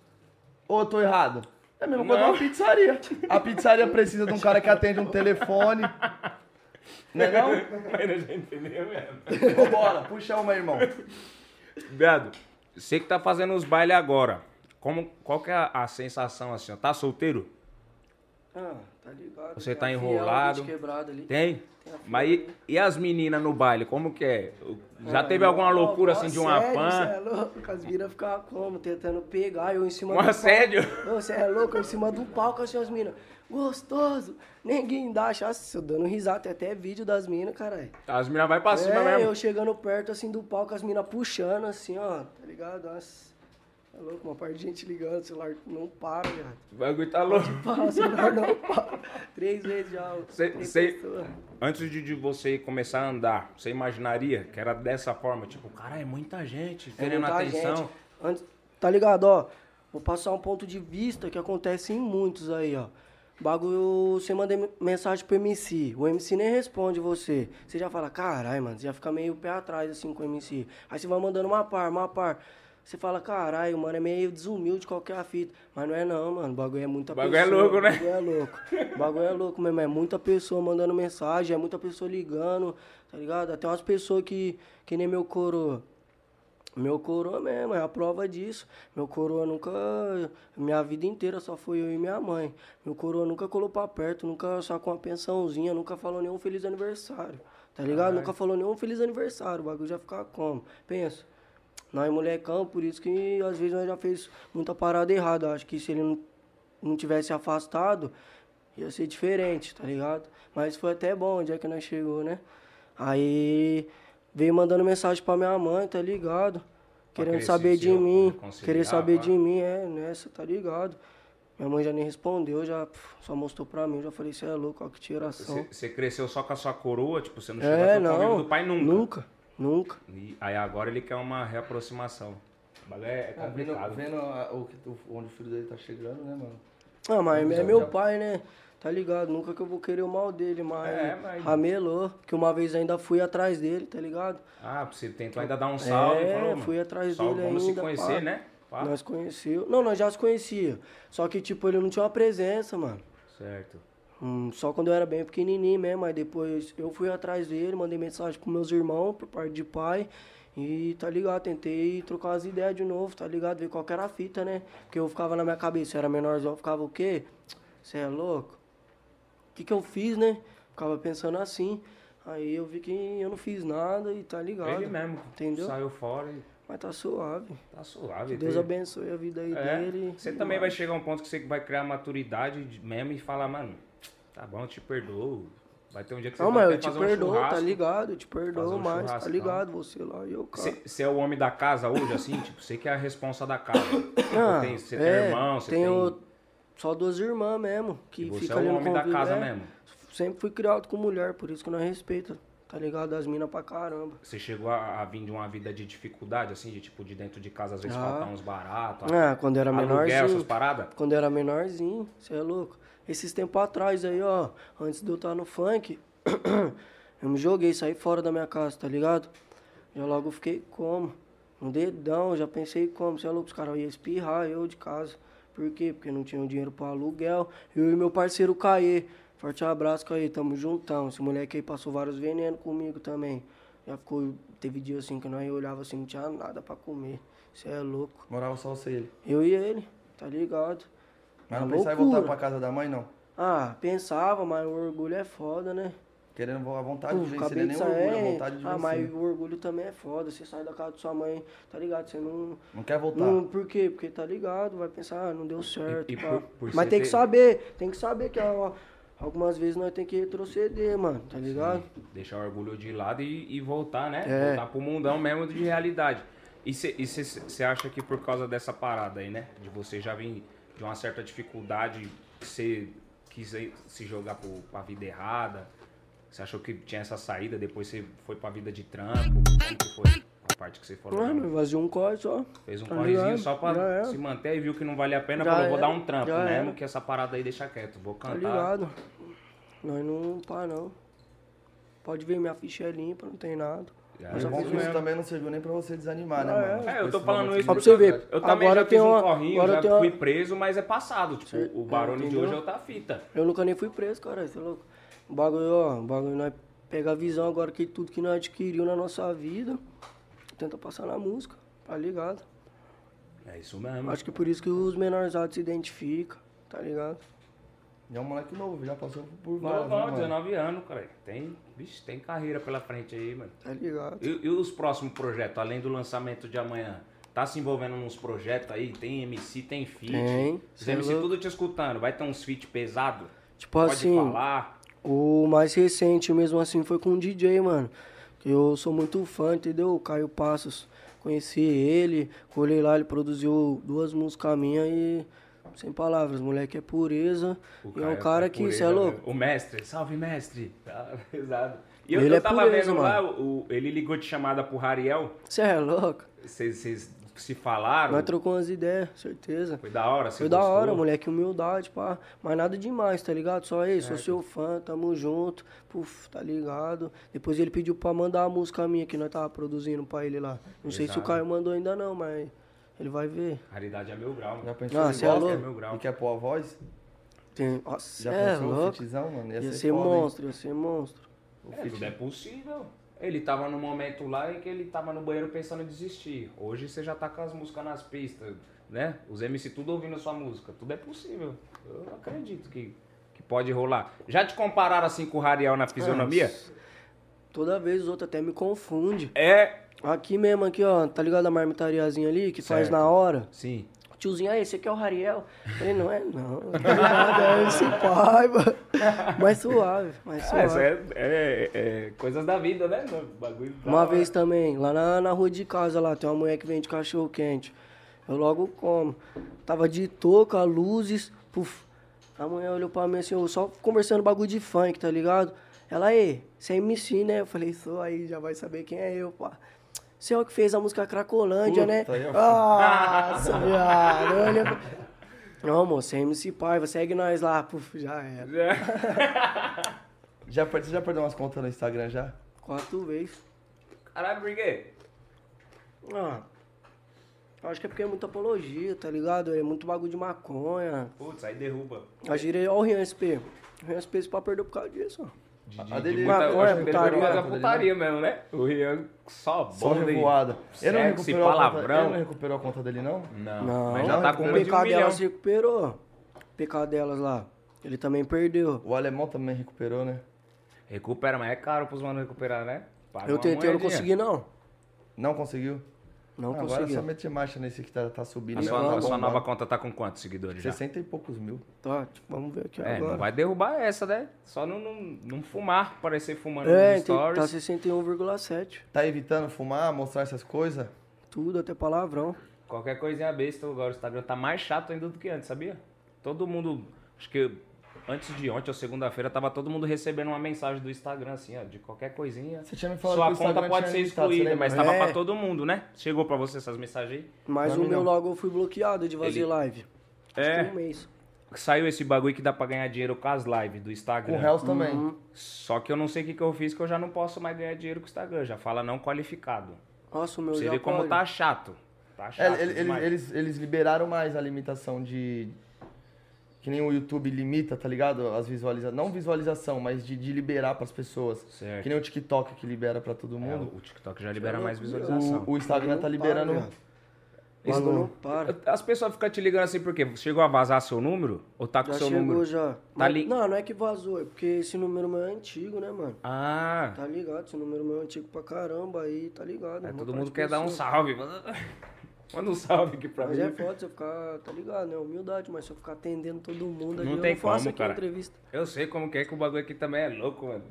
Ou eu tô errado? É a mesma coisa Não. uma pizzaria. A pizzaria precisa de um cara que atende um telefone. Não é não? Mas a gente entendeu mesmo. Vambora, puxa uma, irmão. Viado, você que tá fazendo os bailes agora, como, qual que é a, a sensação assim? ó? Tá solteiro? Ah, tá ligado. Você tá enrolado. Tem? Tem Mas e, e as meninas no baile, como que é? Já teve alguma loucura assim de uma sério, fã? Cê é louco, as minas ficavam como? Tentando pegar, eu em cima Um do assédio? palco. Você é louco, eu em cima do palco, assim, as minas. Gostoso, ninguém dá, achasse, eu dando risada, tem até vídeo das minas, caralho. As meninas vai pra cima É, mesmo. eu chegando perto, assim, do palco, as minas puxando, assim, ó, tá ligado? Nossa. É louco, uma parte de gente ligando, o celular não para, viado. O bagulho tá louco. Para, o celular não para. Três vezes já. Cê- cê-. Antes de, de você começar a andar, você imaginaria que era dessa forma? Tipo, cara, é muita gente É querendo muita atenção. gente. Antes, tá ligado, ó? Vou passar um ponto de vista que acontece em muitos aí, ó. Bagulho, você manda mensagem pro MC, o MC nem responde você. Você já fala, caralho, mano, você já fica meio pé atrás assim com o MC. Aí você vai mandando uma par, uma par. Você fala, caralho, mano, é meio desumilde qualquer fita. Mas não é não, mano. O bagulho é muita O bagulho é pessoa. louco, né? O bagulho é louco. O bagulho é louco mesmo. É muita pessoa mandando mensagem, é muita pessoa ligando, tá ligado? Até umas pessoas que, que nem meu coroa. Meu coroa mesmo, é a prova disso. Meu coroa nunca. Minha vida inteira só foi eu e minha mãe. Meu coroa nunca colou pra perto, nunca sacou uma pensãozinha, nunca falou nenhum feliz aniversário. Tá ligado? Caralho. Nunca falou nenhum feliz aniversário. O bagulho já fica como? Pensa. Nós é molecão, por isso que às vezes nós já fez muita parada errada. Acho que se ele não, não tivesse afastado, ia ser diferente, tá ligado? Mas foi até bom onde é que nós chegou, né? Aí veio mandando mensagem pra minha mãe, tá ligado? Querendo saber de mim, querer saber de mim, é, nessa, tá ligado? Minha mãe já nem respondeu, já só mostrou pra mim, eu já falei, você é louco, ó, que tiração. Você, cresceu só com a sua coroa, tipo, você não chegou a É, ter o convívio não. do pai nunca. Nunca, nunca. E aí agora ele quer uma reaproximação. O bagulho é Ah, vendo, complicado. vendo a- o, que- o- onde o filho dele tá chegando, né, mano? Ah, mas é meu já- pai, né? Tá ligado? Nunca que eu vou querer o mal dele, mas, É, mas- ramelou. Que uma vez ainda fui atrás dele, tá ligado? Ah, você tentou ainda dar um salve. É, falou, mano, fui atrás salve, dele Vamos ainda, se conhecer, pá. né? Pá. Nós conheceu. Não, nós já se conhecia. Só que, tipo, ele não tinha uma presença, mano. Certo. Hum, só quando eu era bem pequenininho mesmo. Aí depois eu fui atrás dele, mandei mensagem pros meus irmãos, por parte de pai. E tá ligado, tentei trocar as ideias de novo, tá ligado? Ver qual era a fita, né? Porque eu ficava na minha cabeça, eu era menorzão, eu ficava o quê? Você é louco? O que que eu fiz, né? Ficava pensando assim. Aí eu vi que eu não fiz nada e tá ligado. Ele mesmo. Entendeu? Saiu fora e Mas tá suave. tá suave. Que Deus Ele- abençoe a vida aí É, dele. Você também vai chegar a um ponto que você vai criar maturidade de- mesmo e falar, mano, tá bom, eu te perdoo. Vai ter um dia que você Não, vai mas eu te fazer um perdoo, tá ligado? Eu te perdoo um mais, tá churrascão. ligado? Você lá e eu, cara. Você é o homem da casa hoje, assim? tipo, você que é a responsa da casa. Ah, tem, você é, tem irmão, você tenho tem... só duas irmãs mesmo, que E você fica é o homem da casa É, mesmo. Sempre fui criado com mulher, por isso que nós respeita, tá ligado? As minas pra caramba. Você chegou a, a vir de uma vida de dificuldade, assim, de tipo, de dentro de casa, às vezes Ah. faltar uns baratos, Ah, quando era aluguel, essas menorzinho. paradas? Quando era menorzinho, você é louco. Esses tempos atrás aí, ó, antes de eu estar no funk, eu me joguei, saí fora da minha casa, tá ligado? Já logo fiquei como? Um dedão, já pensei como, você é louco, os caras iam espirrar eu de casa. Por quê? Porque não tinham dinheiro pro aluguel. Eu e meu parceiro Caê. Forte abraço, Caê, tamo juntão. Esse moleque aí passou vários venenos comigo também. Já ficou, teve dia assim que nós olhava assim, não tinha nada pra comer. Você é louco. Morava só você e ele. Eu e ele, tá ligado? Mas não pensava em voltar pra casa da mãe, não. Ah, pensava, mas o orgulho é foda, né? Querendo a vontade de vencer, acabei nem de orgulho, a sair. vontade de Ah, vencer. mas o orgulho também é foda. Você sai da casa de sua mãe, tá ligado? Você não. Não quer voltar. não por quê? Porque tá ligado, vai pensar, ah, não deu certo. e pá. por- por mas tem que ter- saber, tem que saber que ó, algumas vezes nós tem que retroceder, mano, tá ligado? Deixar o orgulho de lado e, e voltar, né? É. Voltar pro mundão mesmo de realidade. E você acha que por causa dessa parada aí, né? De você já vir de uma certa dificuldade, você quis se jogar pro, pra vida errada? Você achou que tinha essa saída, depois você foi pra vida de trampo? Como que foi a parte que você falou? Mano, vazio um corte só. Fez um tá correzinho só pra se manter e viu que não valia a pena, Já falou, vou era, dar um trampo mesmo, era. que essa parada aí deixa quieto. Vou Tá cantar. ligado? Nós não pá, não. Pode ver, minha ficha é limpa, não tem nada. Mas É que isso mesmo. também não serviu nem pra você desanimar, né, Ah, mano? É, eu Tipo, tô falando isso Só pra você ver. dificuldade. Eu também Agora já tem fiz um uma- corrinho, agora já fui preso, mas é passado. Tipo, o Barone de hoje é outra fita. Eu nunca nem fui preso, cara, você é louco. O bagulho, ó, o bagulho nós pega a visão agora que tudo que nós adquiriu na nossa vida, tenta passar na música, tá ligado? É isso mesmo. Acho que por isso que os menorzados se identificam, tá ligado? E é um moleque novo, já passou por Não, né, não, mano? 19 anos, cara. Tem, vixe, tem carreira pela frente aí, mano. Tá ligado? E, e os próximos projetos, além do lançamento de amanhã? Tá se envolvendo nos projetos aí? Tem MC, tem feat? Tem, Os é MC louco. tudo te escutando. Vai ter uns feat pesado? Tipo Pode assim, falar. o mais recente mesmo assim foi com o DJ, mano. Eu sou muito fã, entendeu? O Caio Passos. conheci ele, colei lá, ele produziu duas músicas minhas e. Sem palavras, moleque é pureza. e é um cara que, você é louco. O mestre, salve mestre. Tá pesado. E eu, Ele eu é tava pureza, vendo lá, mano. o, ele ligou de chamada pro Rariel. Você é louco? Vocês se falaram. Nós trocou umas ideias, certeza. Foi da hora, você Foi da gostou? hora, moleque, humildade, pá. Mas nada demais, tá ligado? Só aí, sou seu fã, tamo junto. Puf, tá ligado? Depois ele pediu pra mandar a música minha que nós tava produzindo pra ele lá. Não sei se o Exato. Caio mandou ainda não, mas ele vai ver. Raridade é meu grau. Já pensou Ah, em cê é louco? Meu grau. e quer pôr a voz? Tem... Nossa, Já é pensou o louco. fitzão, mano? Ia ser ser foda, hein? monstro, ia ser monstro. O É, tudo é possível. Ele tava num momento lá em que ele tava no banheiro pensando em desistir. Hoje você já tá com as músicas nas pistas, né? Os MC tudo ouvindo a sua música. Tudo é possível. Eu acredito que, que pode rolar. Já te compararam assim com o Rariel na fisionomia? Nossa. Toda vez os outros até me confundem. É. Aqui mesmo, aqui, ó, tá ligado a marmitariazinha ali que faz Certo. na hora? Sim. Tiozinho, aí, esse aqui é o Rariel. Ele não é, não. Nada, é esse pai, mano. Mais suave, mais Ah, suave. isso é, é- é coisas da vida, né? Bagulho da Uma hora. vez também, lá na, na rua de casa, lá, tem uma mulher que vende cachorro quente. Eu logo como. Tava de touca, luzes, puf. A mulher olhou pra mim assim, eu só conversando bagulho de funk, tá ligado? Ela, aí, você é MC, né? Eu falei, sou aí, já vai saber quem é eu, pá. Você é o que fez a música Cracolândia, né? Puta, eu- Nossa, viado. Olha... Não, moço, é MC Paiva, segue nós lá. Puf, já era. Já, você já perdeu umas contas no Instagram já? Quatro vezes. Caralho, por quê? Ah, acho que é porque é muita apologia, tá ligado? É muito bagulho de maconha. Putz, aí derruba. A girei, ó o Rian SP. O Rian SP pra perder por causa disso, ó. De, A de, dele- de muita, eu ele putaria. mais a putaria mesmo, né? O Rian só Só bomba e-. Ele não, recuperou a conta, palavrão. ele não recuperou a conta dele, não? Não, Não, mas já tá com o uma de um PK milhão. delas se recuperou. O PK delas lá. Ele também perdeu. O alemão também recuperou, né? Recupera, mas é caro pros manos recuperar, né? Paga Eu tentei, eu não consegui, não. Não conseguiu? Não Agora consegui. é só meter marcha nesse que tá, tá subindo. A sua, Tá a sua nova conta tá com quantos seguidores já? 60 e poucos mil. Tá, tipo, vamos ver aqui É, agora. não vai derrubar essa, né? Só não, não, não fumar, parecer fumando É, nos tem, tá stories. 61,7. Tá evitando fumar, mostrar essas coisas? Tudo, até palavrão. Qualquer coisinha besta, agora o Instagram tá mais chato ainda do que antes, sabia? Todo mundo, acho que antes de ontem ou segunda-feira, tava todo mundo recebendo uma mensagem do Instagram, assim, ó, de qualquer coisinha. Você tinha me falado Sua que o Instagram conta pode ser excluída, mas tava É. pra todo mundo, né? Chegou pra você essas mensagens aí? Mas Pra o meu não. logo eu fui bloqueado de fazer Ele- live. Acho É. que um mês. Saiu esse bagulho que dá pra ganhar dinheiro com as lives do Com Instagram. o Hells também. Uhum. Só que eu não sei o que, que eu fiz, que eu já não posso mais ganhar dinheiro com o Instagram. Já fala não qualificado. Nossa, o meu Você já vê como tá chato. Tá É, chato. ele- ele- eles, eles liberaram mais a limitação de. Que nem o YouTube limita, tá ligado? As visualizações. Não visualização, mas de, de liberar pras pessoas. Certo. Que nem o TikTok que libera pra todo É, mundo. o TikTok já libera É mais visualização. O, o Instagram tá liberando. para, Bagulho não- para. As pessoas ficam te ligando assim porque chegou a vazar seu número? Ou tá com Já seu chegou número? já. Mas- li- Não, não é que vazou, é porque esse número meu é antigo, né, mano? Ah, Tá ligado? Esse número meu é antigo pra caramba aí, tá ligado? é, todo mundo quer dar um salve. Manda um salve aqui pra Mas mim. é foda se eu ficar, tá ligado, né? Humildade, mas se eu ficar atendendo todo mundo ali, Não eu tem não faço como, aqui cara. entrevista. Eu sei como que é que o bagulho aqui também é louco, mano.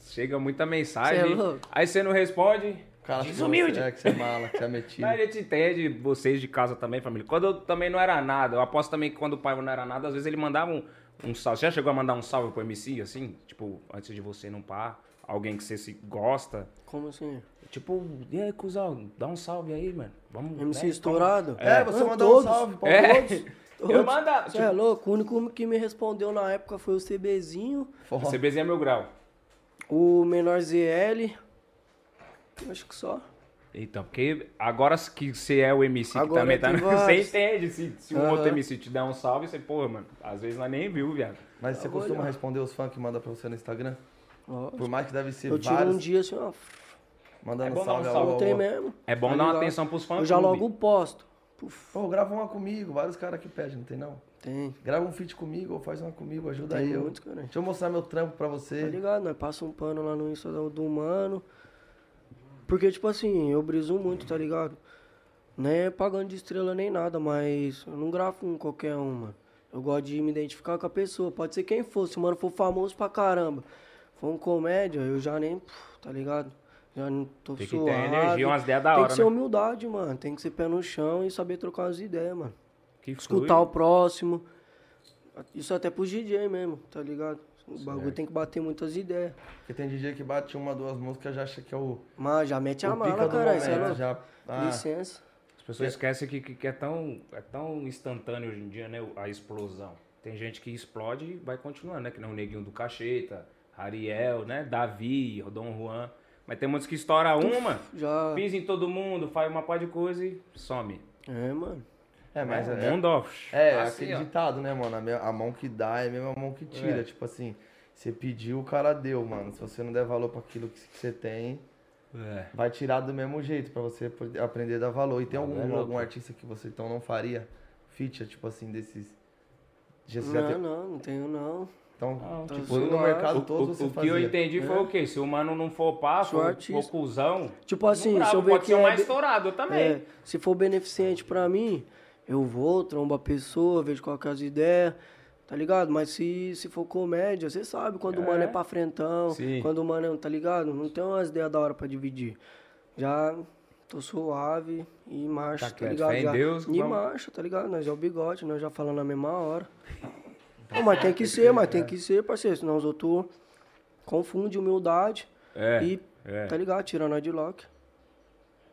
Chega muita mensagem. Cê é louco? aí você não responde. Cara, Desumilde. você- É, que você é mala, que você é metido. Mas a gente entende, vocês de casa também, família. Quando eu também não era nada, eu aposto também que quando o pai não era nada, às vezes ele mandava um, um salve. Você já chegou a mandar um salve pro MC, assim? Tipo, antes de você não pá, alguém que você se gosta. Como assim? Tipo, e aí, cuzão, dá um salve aí, mano. Vamos. MC né? estourado? É, você Ah, mandou todos. um salve pra É. todos. Eu mandava. Você é louco? O único que me respondeu na época foi o CBzinho, Forró. Você bezinha meu grau. o menor ZL. Acho que só. Então, porque agora que você é o MC que Agora também tá. Você entende. Se, se um Aham. outro MC te der um salve, você, porra, mano, às vezes nós nem viu, viado. Mas você vou costuma responder os fãs que mandam pra você no Instagram? Ó, Por mais que deve ser eu tiro vários, um dia assim, ó. mandando É bom um salve ao salve, ao- Não tem mesmo. É bom Tá dar uma ligado? atenção pros fãs. Eu já logo posto. Puf, Pô, grava uma comigo, vários caras que pedem, não tem não? tem. Grava um feat comigo ou faz uma comigo, ajuda Tem aí. Eu. muitos, cara. Deixa eu mostrar meu trampo pra Tá você. ligado? Nós passa um pano lá no Insta do, do mano. Porque, tipo assim, eu briso muito, tá ligado? Nem é pagando de estrela nem nada, mas eu não gravo com qualquer um, mano. Eu gosto de me identificar com a pessoa. Pode ser quem for. Se o mano for famoso pra caramba, for um comédia, eu já nem. Tá ligado? Já não tô Tem que suave. ter energia, umas ideias da Tem hora, que ser né? humildade, mano. Tem que ser pé no chão e saber trocar as ideias, mano. Que Escutar o próximo. Isso até pros DJ mesmo, tá ligado? O bagulho tem que bater muitas ideias. Porque tem DJ que bate uma, duas músicas já acha que é o, Mas já mete a mala, cara. Isso é. Já, ah, Licença. As pessoas esquecem que, que, que é, tão, é tão instantâneo hoje em dia, né? A explosão. Tem gente que explode e vai continuando, né? Que nem o Neguinho do Cacheta, Ariel, né? Davi, Dom Juan. Mas tem muitos que estoura uma, Já. pisa em todo mundo, faz uma par de coisa e some. É, mano. é, mas o é, mundo, ó, é, assim, aquele ó. ditado, né, mano? A, mão que dá é a mesma mão que tira. É. Tipo assim, você pediu, o cara deu, mano. Se você não der valor pra aquilo que você tem, É. vai tirar do mesmo jeito pra você aprender a dar valor. E tem algum, é algum artista que você então não faria feature, tipo assim, desses. Já, você já Não, tem- não, não tenho não. Então, Não, Tá tipo, no mercado O, todo o- você o que fazia. eu entendi foi É. o quê? Se o mano não for pá, for, for cuzão, Tipo assim, não se eu ver pode que ser é mais estourado também. É, se for beneficente pra mim, eu vou, trombo a pessoa, vejo qual que é as ideias, tá ligado? Mas se, se for comédia, você sabe quando o mano É. é pra frentão, Sim. quando o mano é, tá ligado? Não tem umas ideias da hora pra dividir. Já tô suave e marcha, Tá tá, ligado? fé em já, Deus, e vamos- marcha, tá ligado? Nós é o bigode, nós já falando na mesma hora. Não, mas tem que ser, mas tem que ser, parceiro, senão os outros confundem humildade É, e, é. tá ligado? Tirando a de lock.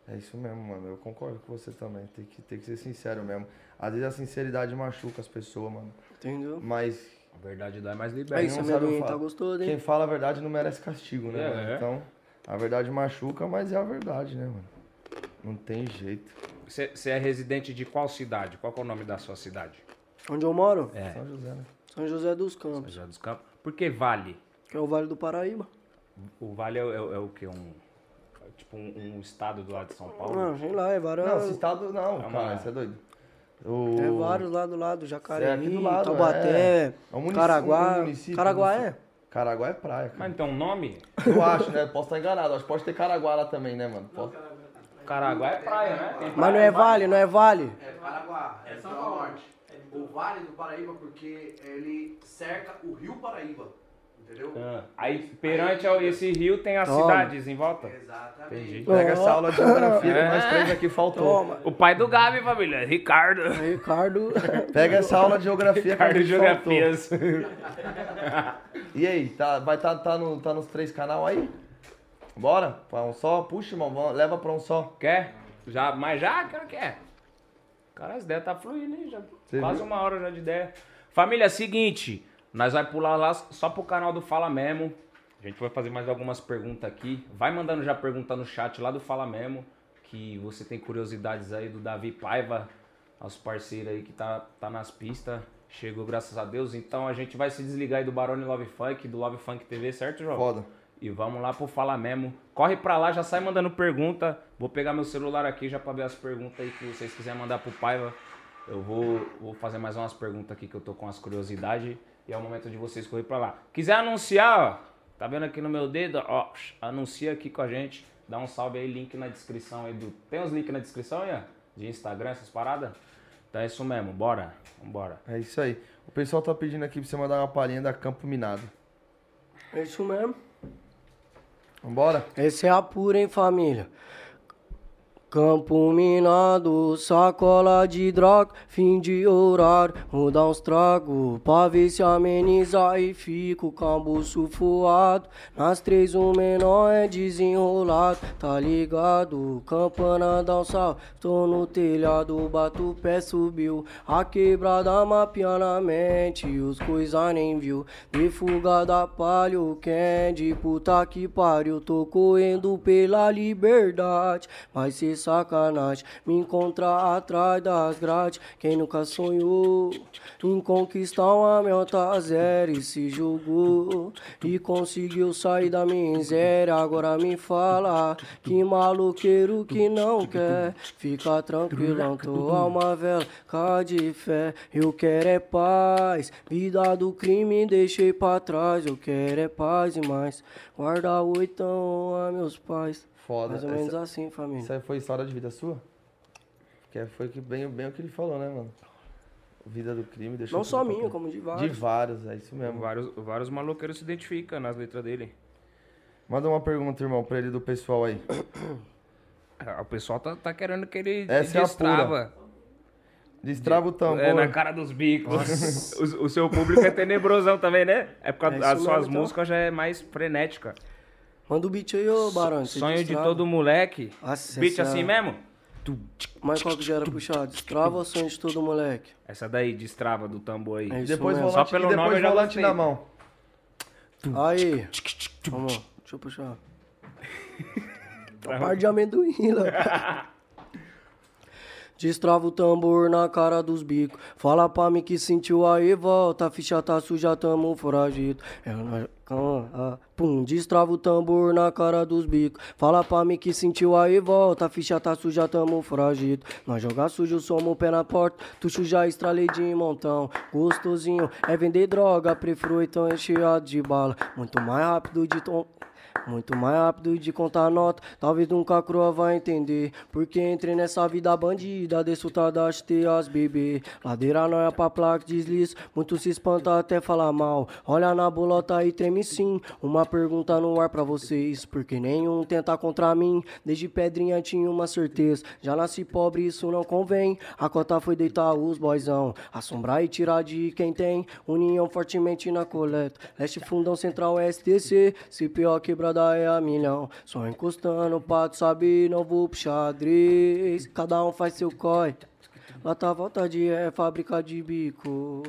É isso mesmo, mano. Eu concordo com você também. Tem que, tem que ser sincero mesmo. Às vezes a sinceridade machuca as pessoas, mano. Entendeu? Mas A verdade dá mais É liberdade. isso, não sabe tá gostoso, hein? quem fala a verdade não merece castigo, né, É, mano? é. Então, a verdade machuca, mas é a verdade, né, mano? Não tem jeito. Você você é residente de qual cidade? Qual que é o nome da sua cidade? Onde eu moro? É. São José, né? São José dos Campos, José dos Campos. Por que Vale? que é o Vale do Paraíba. O Vale é, é, é o que? Um, é tipo um, um estado do lado de São Paulo? Não, sei lá, é vários. Não, esse estado não, É uma- cara, você é doido. O... É vários lá do lado, É Jacareí, aqui do lado, Taubaté, é. É um Caraguá. um município, Caraguá é? Caraguá é praia, cara. Mas um nome? Eu acho, né? Posso estar enganado. Acho que pode ter Caraguá lá também, né, mano? Posso- Caraguá é praia, né? Tem Mas praia não é Vale, não é Vale? É Paraguá, é São Norte. O Vale do Paraíba, porque ele cerca o Rio Paraíba. Entendeu? Ah, Aí, perante ao- esse rio, tem as Toma. cidades em volta? Exatamente. Entendi. Pega essa aula de geografia que É. nós três aqui faltou. Toma. O pai do Gabi, família, Ricardo. Ricardo. Pega essa aula de geografia que Ricardo faltou. Geografias. E aí, tá, vai tá, tá, no, tá nos três canal aí? Bora? Pra um só? Puxa, irmão, leva pra um só. Quer? Já, mas já, quero quer. Cara, as ideias tá fluindo, hein? Já, Você quase viu? uma hora já de ideia. Família, seguinte, nós vai pular lá só pro canal do Fala Memo. A gente vai fazer mais algumas perguntas aqui. Vai mandando já pergunta no chat lá do Fala Memo, que você tem curiosidades aí do Davi Paiva, nosso parceiro aí que tá, tá nas pistas. Chegou, graças a Deus. Então a gente vai se desligar aí do Barone Love Funk, do Love Funk TV, certo, João? Foda. E vamos lá pro Fala Memo. Corre pra lá, já sai mandando pergunta. Vou pegar meu celular aqui já pra ver as perguntas aí que vocês quiserem mandar pro Paiva. Eu vou, vou fazer mais umas perguntas aqui que eu tô com as curiosidades. E é o momento de vocês correr pra lá. Quiser anunciar, ó, tá vendo aqui no meu dedo? Ó, anuncia aqui com a gente. Dá um salve aí, link na descrição aí do. Tem os links na descrição aí, ó? De Instagram, essas paradas? Então é isso mesmo, bora. Vambora. É isso aí. O pessoal tá pedindo aqui pra você mandar uma palhinha da Campo Minado. É isso mesmo. Vambora? Esse é a pura, hein, família? Campo minado, sacola de droga, fim de horário, vou dar uns tragos pra ver se ameniza e fica o cambuço voado. Nas três o menor é desenrolado, tá ligado? Campana dá um salve, tô no telhado, bato o pé, subiu. A quebrada mapeando a mente, os coisa nem viu. De fuga da palha, o candy, puta que pariu, tô correndo pela liberdade. Vai ser sacanagem me encontrar atrás das grades. Quem nunca sonhou em conquistar uma zero e se jogou e conseguiu sair da miséria. Agora me fala que maluqueiro que não quer. Fica tranquilão, tô alma vela, cá de fé. Eu quero é paz, vida do crime deixei pra trás. Eu quero é paz e mais. Guarda oitão a meus pais. Foda. Mais ou menos Essa- assim, família. Isso aí foi história de vida sua? Que foi que bem, bem o que ele falou, né, mano? Vida do crime, deixou Não só minha, como de De vários. vários, é isso mesmo. Vários, vários maloqueiros se identificam nas letras dele. Manda uma pergunta, irmão, pra ele do pessoal aí. Ah, O pessoal tá, tá querendo que ele Essa é a destrava. Destrava o tambor. É, na cara dos bicos. o, o seu público é tenebrosão também, né? É porque É as suas então. músicas já é mais frenética. Manda o beat aí, ô Barão. Sonho de todo moleque. Nossa, Beat assim mesmo? Mas qual que já era puxado? Destrava ou sonho de todo moleque? Essa daí, destrava do tambor aí. É isso Depois mesmo. volante, Só pelo e depois nome eu já volante na mão. Aí. Vamos, deixa eu puxar. Uma parte de amendoim lá. Destrava o tambor na cara dos bicos. Fala pra mim que sentiu aí, volta. A ficha tá suja, tamo foragido. É, nós- ah, pum, destrava o tambor na cara dos bicos. Fala pra mim que sentiu aí, volta. A ficha tá suja, tamo foragido. Nós jogar sujo, somos o pé na porta. Tu já estralei de montão. Gostosinho é vender droga. Prefiro então encheado de bala. Muito mais rápido de tom. Muito mais rápido de contar nota, talvez nunca a crua vai entender. Porque entrei nessa vida bandida, desfrutada ter as bebê. Ladeira não é pra placa deslize, muito se espanta até falar mal. Olha na bolota e treme sim. Uma pergunta no ar pra vocês, porque nenhum tenta contra mim. Desde pedrinha tinha uma certeza, já nasci pobre, isso não convém. A cota foi deitar os boizão, assombrar e tirar de quem tem. União fortemente na coleta, leste fundão central STC, CPO é a milhão. Só encostando pra tu saber, não vou pro xadrez. Cada um faz seu coi. Lá tá a volta de é fábrica de bico.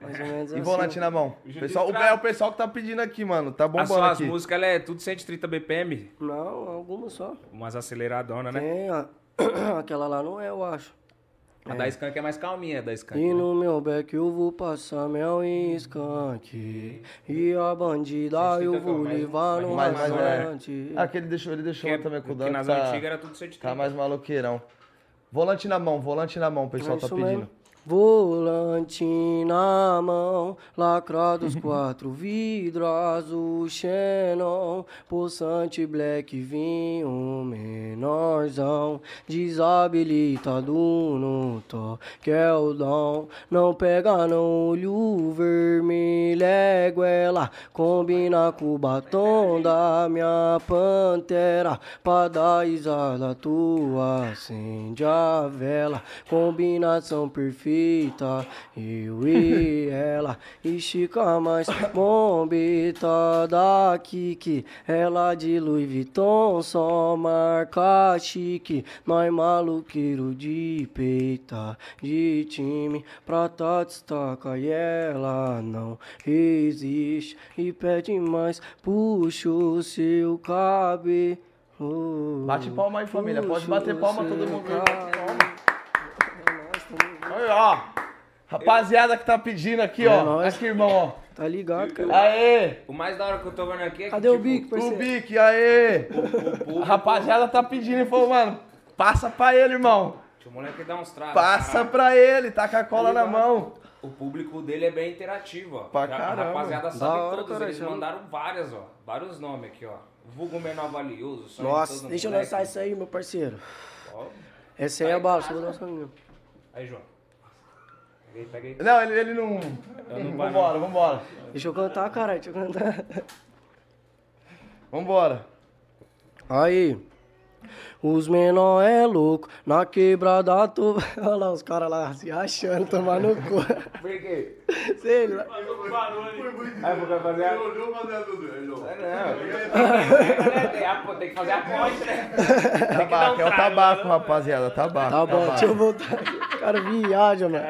Mais ou menos E assim. volante na mão. Já Pessoal, o, é o pessoal que tá pedindo aqui, mano. Tá As bombando suas aqui. músicas, ela é tudo 130 BPM. Não, algumas só. Umas aceleradonas, né? Tem a... Aquela lá não é, eu acho. A da Skank é mais calminha, a da Skank. E né? no meu beck eu vou passar mel e skunk. E a bandida eu vou mais- levar no mais- mais, né? Ah, que ele deixou, ele deixou Porque, também com o porque Dan. nas tá, antigas era tudo 130. tá mais maloqueirão. Volante na mão, volante na mão, o pessoal É tá pedindo. mesmo. Volante na mão, lacrados quatro vidros, azul Xenon, poçante black, vinho menorzão, desabilitado no toque é o dom, não pega não olho vermelho é combina com o batom da minha pantera, pra dar risada tua, acende a vela, combinação perfeita, eu e ela, estica mais, bombeta da Kiki, ela de Louis Vuitton, só marca chique, nós maluqueiro de peita, de time, pra tá destaca e ela não existe, e pede mais, puxa o seu cabelo. Bate palma aí, família. Pode bater palma todo mundo. Bate palma. Aí, ó. Rapaziada que tá pedindo aqui, É ó. nóis. Aqui, irmão, ó. Tá ligado, cara? Aê! O mais da hora que eu tô vendo aqui é que. Cadê o tipo, bico, O parceiro? Bic, aê! A rapaziada tá pedindo e falou, mano, passa pra ele, irmão. O moleque dá uns tragos. Passa caralho. pra ele, tá com a cola na mão. O público dele é bem interativo, ó. Pra Já- caramba. A rapaziada Da sabe hora, todos, cara, eles chama. mandaram várias, ó. Vários nomes aqui, ó. Vulgo menor valioso. sonho de Nossa, deixa eu moleque. lançar isso aí, meu parceiro. Ó, Essa aí é a bala, deixa eu lançar a. Aí, João. Peguei, peguei. Não, ele, ele não. não vai, Vambora, vambora. Deixa eu cantar, caralho, deixa eu cantar. Vambora. Aí. Os menor é louco, na quebrada tô. Olha lá os caras lá se achando, tomar no cu. Por quê? Sei lá. Aí, vou fazer a... Olhou, mandando tudo. Ele não. Não. Tem, que fazer a ponte, né? Tabaco, é o tabaco, rapaziada. Tabaco. Tá bom, deixa eu voltar. Cara viaja, mano.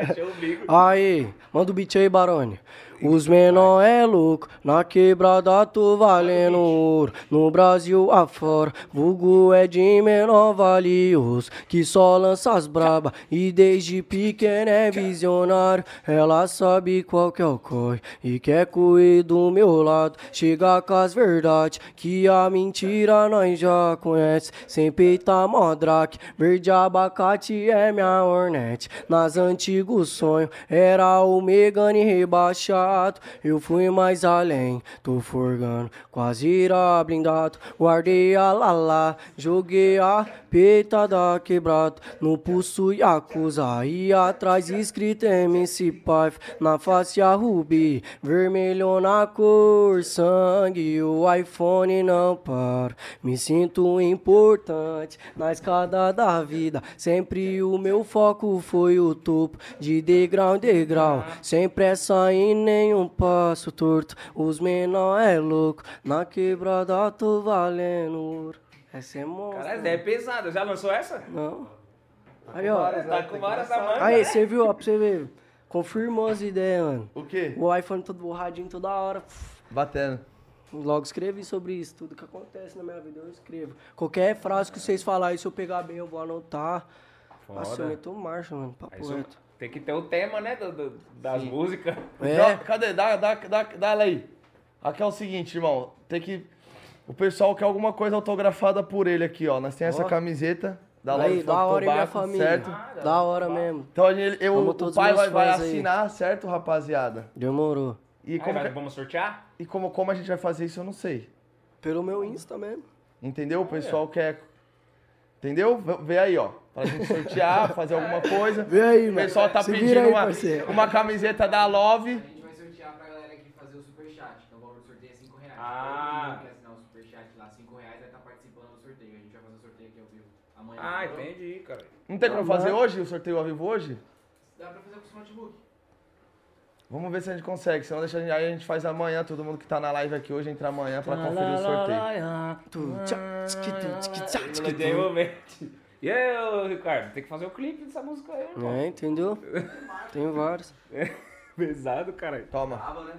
Aí, manda o beat aí, Barone. Os menor é louco, na quebrada tô valendo ouro. No Brasil afora, vulgo é de menor valioso. Que só lança as braba e desde pequeno é visionário. Ela sabe qual que é o corre e quer correr do meu lado. Chega com as verdades que a mentira nós já conhece. Sem peitar modraque, verde abacate é minha hornet. Nas antigos sonhos era o Megane rebaixado. Eu fui mais além, tô forgando, quase irá blindado. Guardei a lala, joguei a peitada quebrada. No pulso Yakuza e atrás escrito MC Paf. Na face a rubi, vermelho na cor, sangue. O iPhone não para. Me sinto importante na escada da vida. Sempre o meu foco foi o topo, de degrau em degrau. Sem pressa e nenhum passo torto. Os menor é louco, na quebrada tô valendo ouro. Essa é monstro. Caralho, é pesada. Já lançou essa? Não. Aí, ó. Tá com várias da manga. Aí, você viu, ó, pra você ver. Confirmou as ideias, mano. O quê? O iPhone todo borradinho toda hora. Batendo. Logo escrevi sobre isso, tudo que acontece na minha vida eu escrevo. Qualquer frase que vocês falarem, se eu pegar bem, eu vou anotar. Nossa, eu Foda. meto marcha, mano, papo reto. Tem que ter o tema, né, do- do- das músicas. É, Dá- Cadê? Dá, dá, dá, dá ela aí. Aqui é o seguinte, irmão. Tem que. O pessoal quer alguma coisa autografada por ele aqui, ó. Nós temos essa camiseta da aí, da hora, hein, minha família. certo? Da hora mesmo. Então ele, eu, o pai vai, vai aí. assinar, certo, rapaziada? Demorou. E Aí, como, que- vamos sortear? e como, como a gente vai fazer isso, eu não sei. Pelo meu Insta mesmo. Entendeu? O pessoal quer. Entendeu? Vê aí, ó. Pra gente sortear, fazer alguma coisa. Vê aí, O mano. pessoal tá Se pedindo aí, uma, parceiro. uma camiseta da Love. A gente vai sortear pra galera aqui fazer o superchat. Então o valor do sorteio é 5 reais. Ah. Todo mundo que assinar o superchat lá, 5 reais, vai estar participando do sorteio. A gente vai fazer o sorteio aqui ao vivo amanhã. Ah, entendi, cara. Não tem como Vamos fazer hoje o sorteio ao vivo hoje? Dá pra fazer com o seu notebook. Vamos ver se a gente consegue. Senão deixa a gente, aí a gente faz amanhã. Todo mundo que tá na live aqui hoje entra amanhã pra conferir o sorteio. E aí, ô, Ricardo, tem que fazer o clipe dessa música aí, irmão. É, entendeu? Tem vários. Pesado, cara. Toma. Né?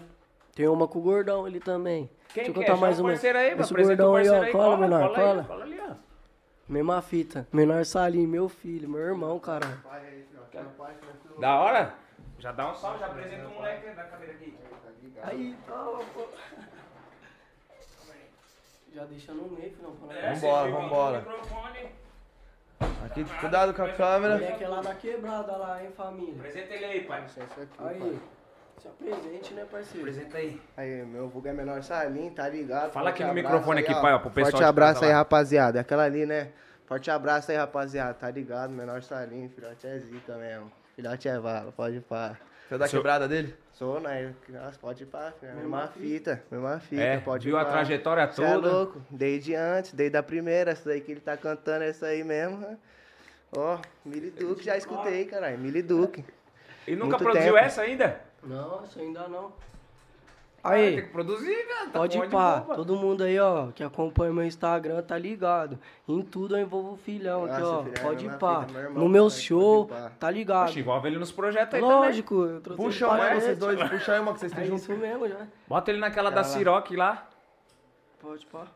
Tem uma com o gordão ali também. Quem Deixa eu que é? contar Chama mais uma. parceiro aí. Esse gordão aí, ó. aí. Cola, menor, cola aí, cola. Ali, ó. Mesma fita. Menor Salim, meu filho, meu irmão, cara. Da hora? Já dá um salve, já apresenta o moleque da cadeira aqui. Aí, calma, pô. Já deixa no meio, filhão. pra É. Vambora, vambora. Aqui, cuidado com a câmera. Moleque é lá da quebrada lá, hein, família. Apresenta ele aí, pai. Aí, se apresente, né, parceiro? Apresenta aí. Aí, meu vulgo é menor Salim, tá ligado? Fala aqui no microfone aí, aqui, ó. pai, ó, pro pessoal Forte abraço aí, lá. rapaziada. Aquela ali, né? Forte abraço aí, rapaziada. Tá ligado? Menor Salim, filhote é zica mesmo. Filhote é vala, pode ir pá. Você é da quebrada dele? Sou, né? Nossa, pode ir pá, filho. Mesma fita, mesma fita, É, pode viu ir a pá. trajetória Cê é toda. louco, desde antes, desde a primeira, essa daí que ele tá cantando, essa aí mesmo. né? Ó, Mili Duque, já escutei, caralho. Mili Duque. E nunca Muito produziu tempo. essa ainda? Nossa, ainda não. Ah, tem Aí, que produzir, cara. Tá pode ir pá. Todo mundo aí, ó, que acompanha meu Instagram, tá ligado. Em tudo eu envolvo o filhão aqui, Nossa, ó. filhão, Pode minha ir pá. filha, meu irmão No meu também, show, pode tá ligado. Poxa, envolve ele nos projetos aí Lógico, eu trouxe Puxa uma, pra vocês dois. Puxa aí uma que vocês É têm junto. isso mesmo já. também. Bota ele naquela da Ciroc lá. Pode pá.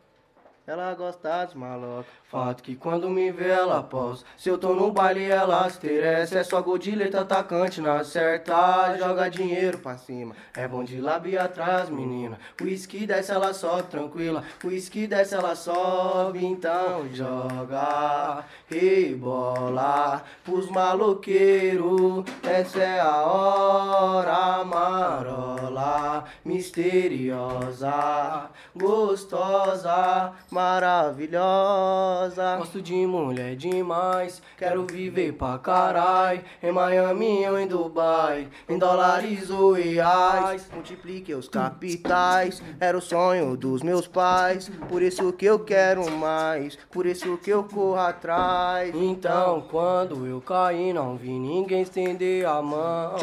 Ela gosta dos malocos. Fato que quando me vê ela pausa Se eu tô no baile ela se interessa É só gol de letra atacante na certa. Joga dinheiro pra cima. É bom de lábio atrás menina. Whisky desce ela sobe tranquila. Whisky desce ela sobe Então joga. Rebola Pros maloqueiros. Essa é a hora Marola Misteriosa Gostosa Maravilhosa Gosto de mulher demais Quero viver pra carai Em Miami ou em Dubai Em dólares ou reais Multiplique os capitais, era o sonho dos meus pais. Por isso que eu quero mais, por isso que eu corro atrás. Então, quando eu caí, não vi ninguém estender a mão.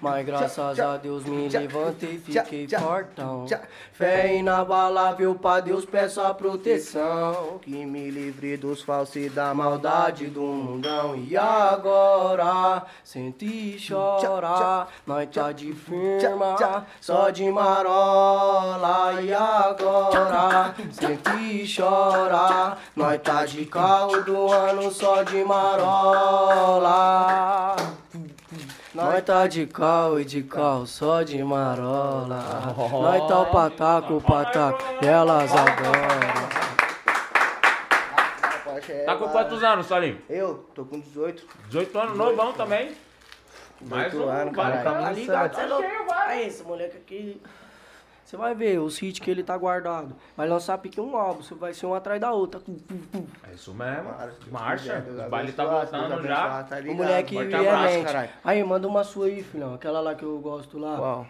Mas graças a Deus me levantei, fiquei fortão. Fé inabalável pra Deus, peço a proteção. Que me livre dos falsos e da maldade. Do mundão e agora sente e chora, nós tá de firma, só de marola e agora sente e chora, nós tá de carro do ano só de marola. Nós tá de carro e de carro só de marola. Nós tá o pataco, o pataco, e elas adoram. Tá com quantos anos, Salim? Eu tô com 18. 18 anos, novão também. Mais 18 um, anos, vai, caralho. tá ligado, Cê é louco. Aí, esse moleque aqui. Você vai ver os hits que ele tá guardado. Vai lançar pique um álbum, você vai ser um atrás da outra. É isso mesmo. Marcha. Os bailes tá voltando já. tá O moleque é abraço, mente. Aí, manda uma sua aí, filhão. Aquela lá que eu gosto lá. Qual?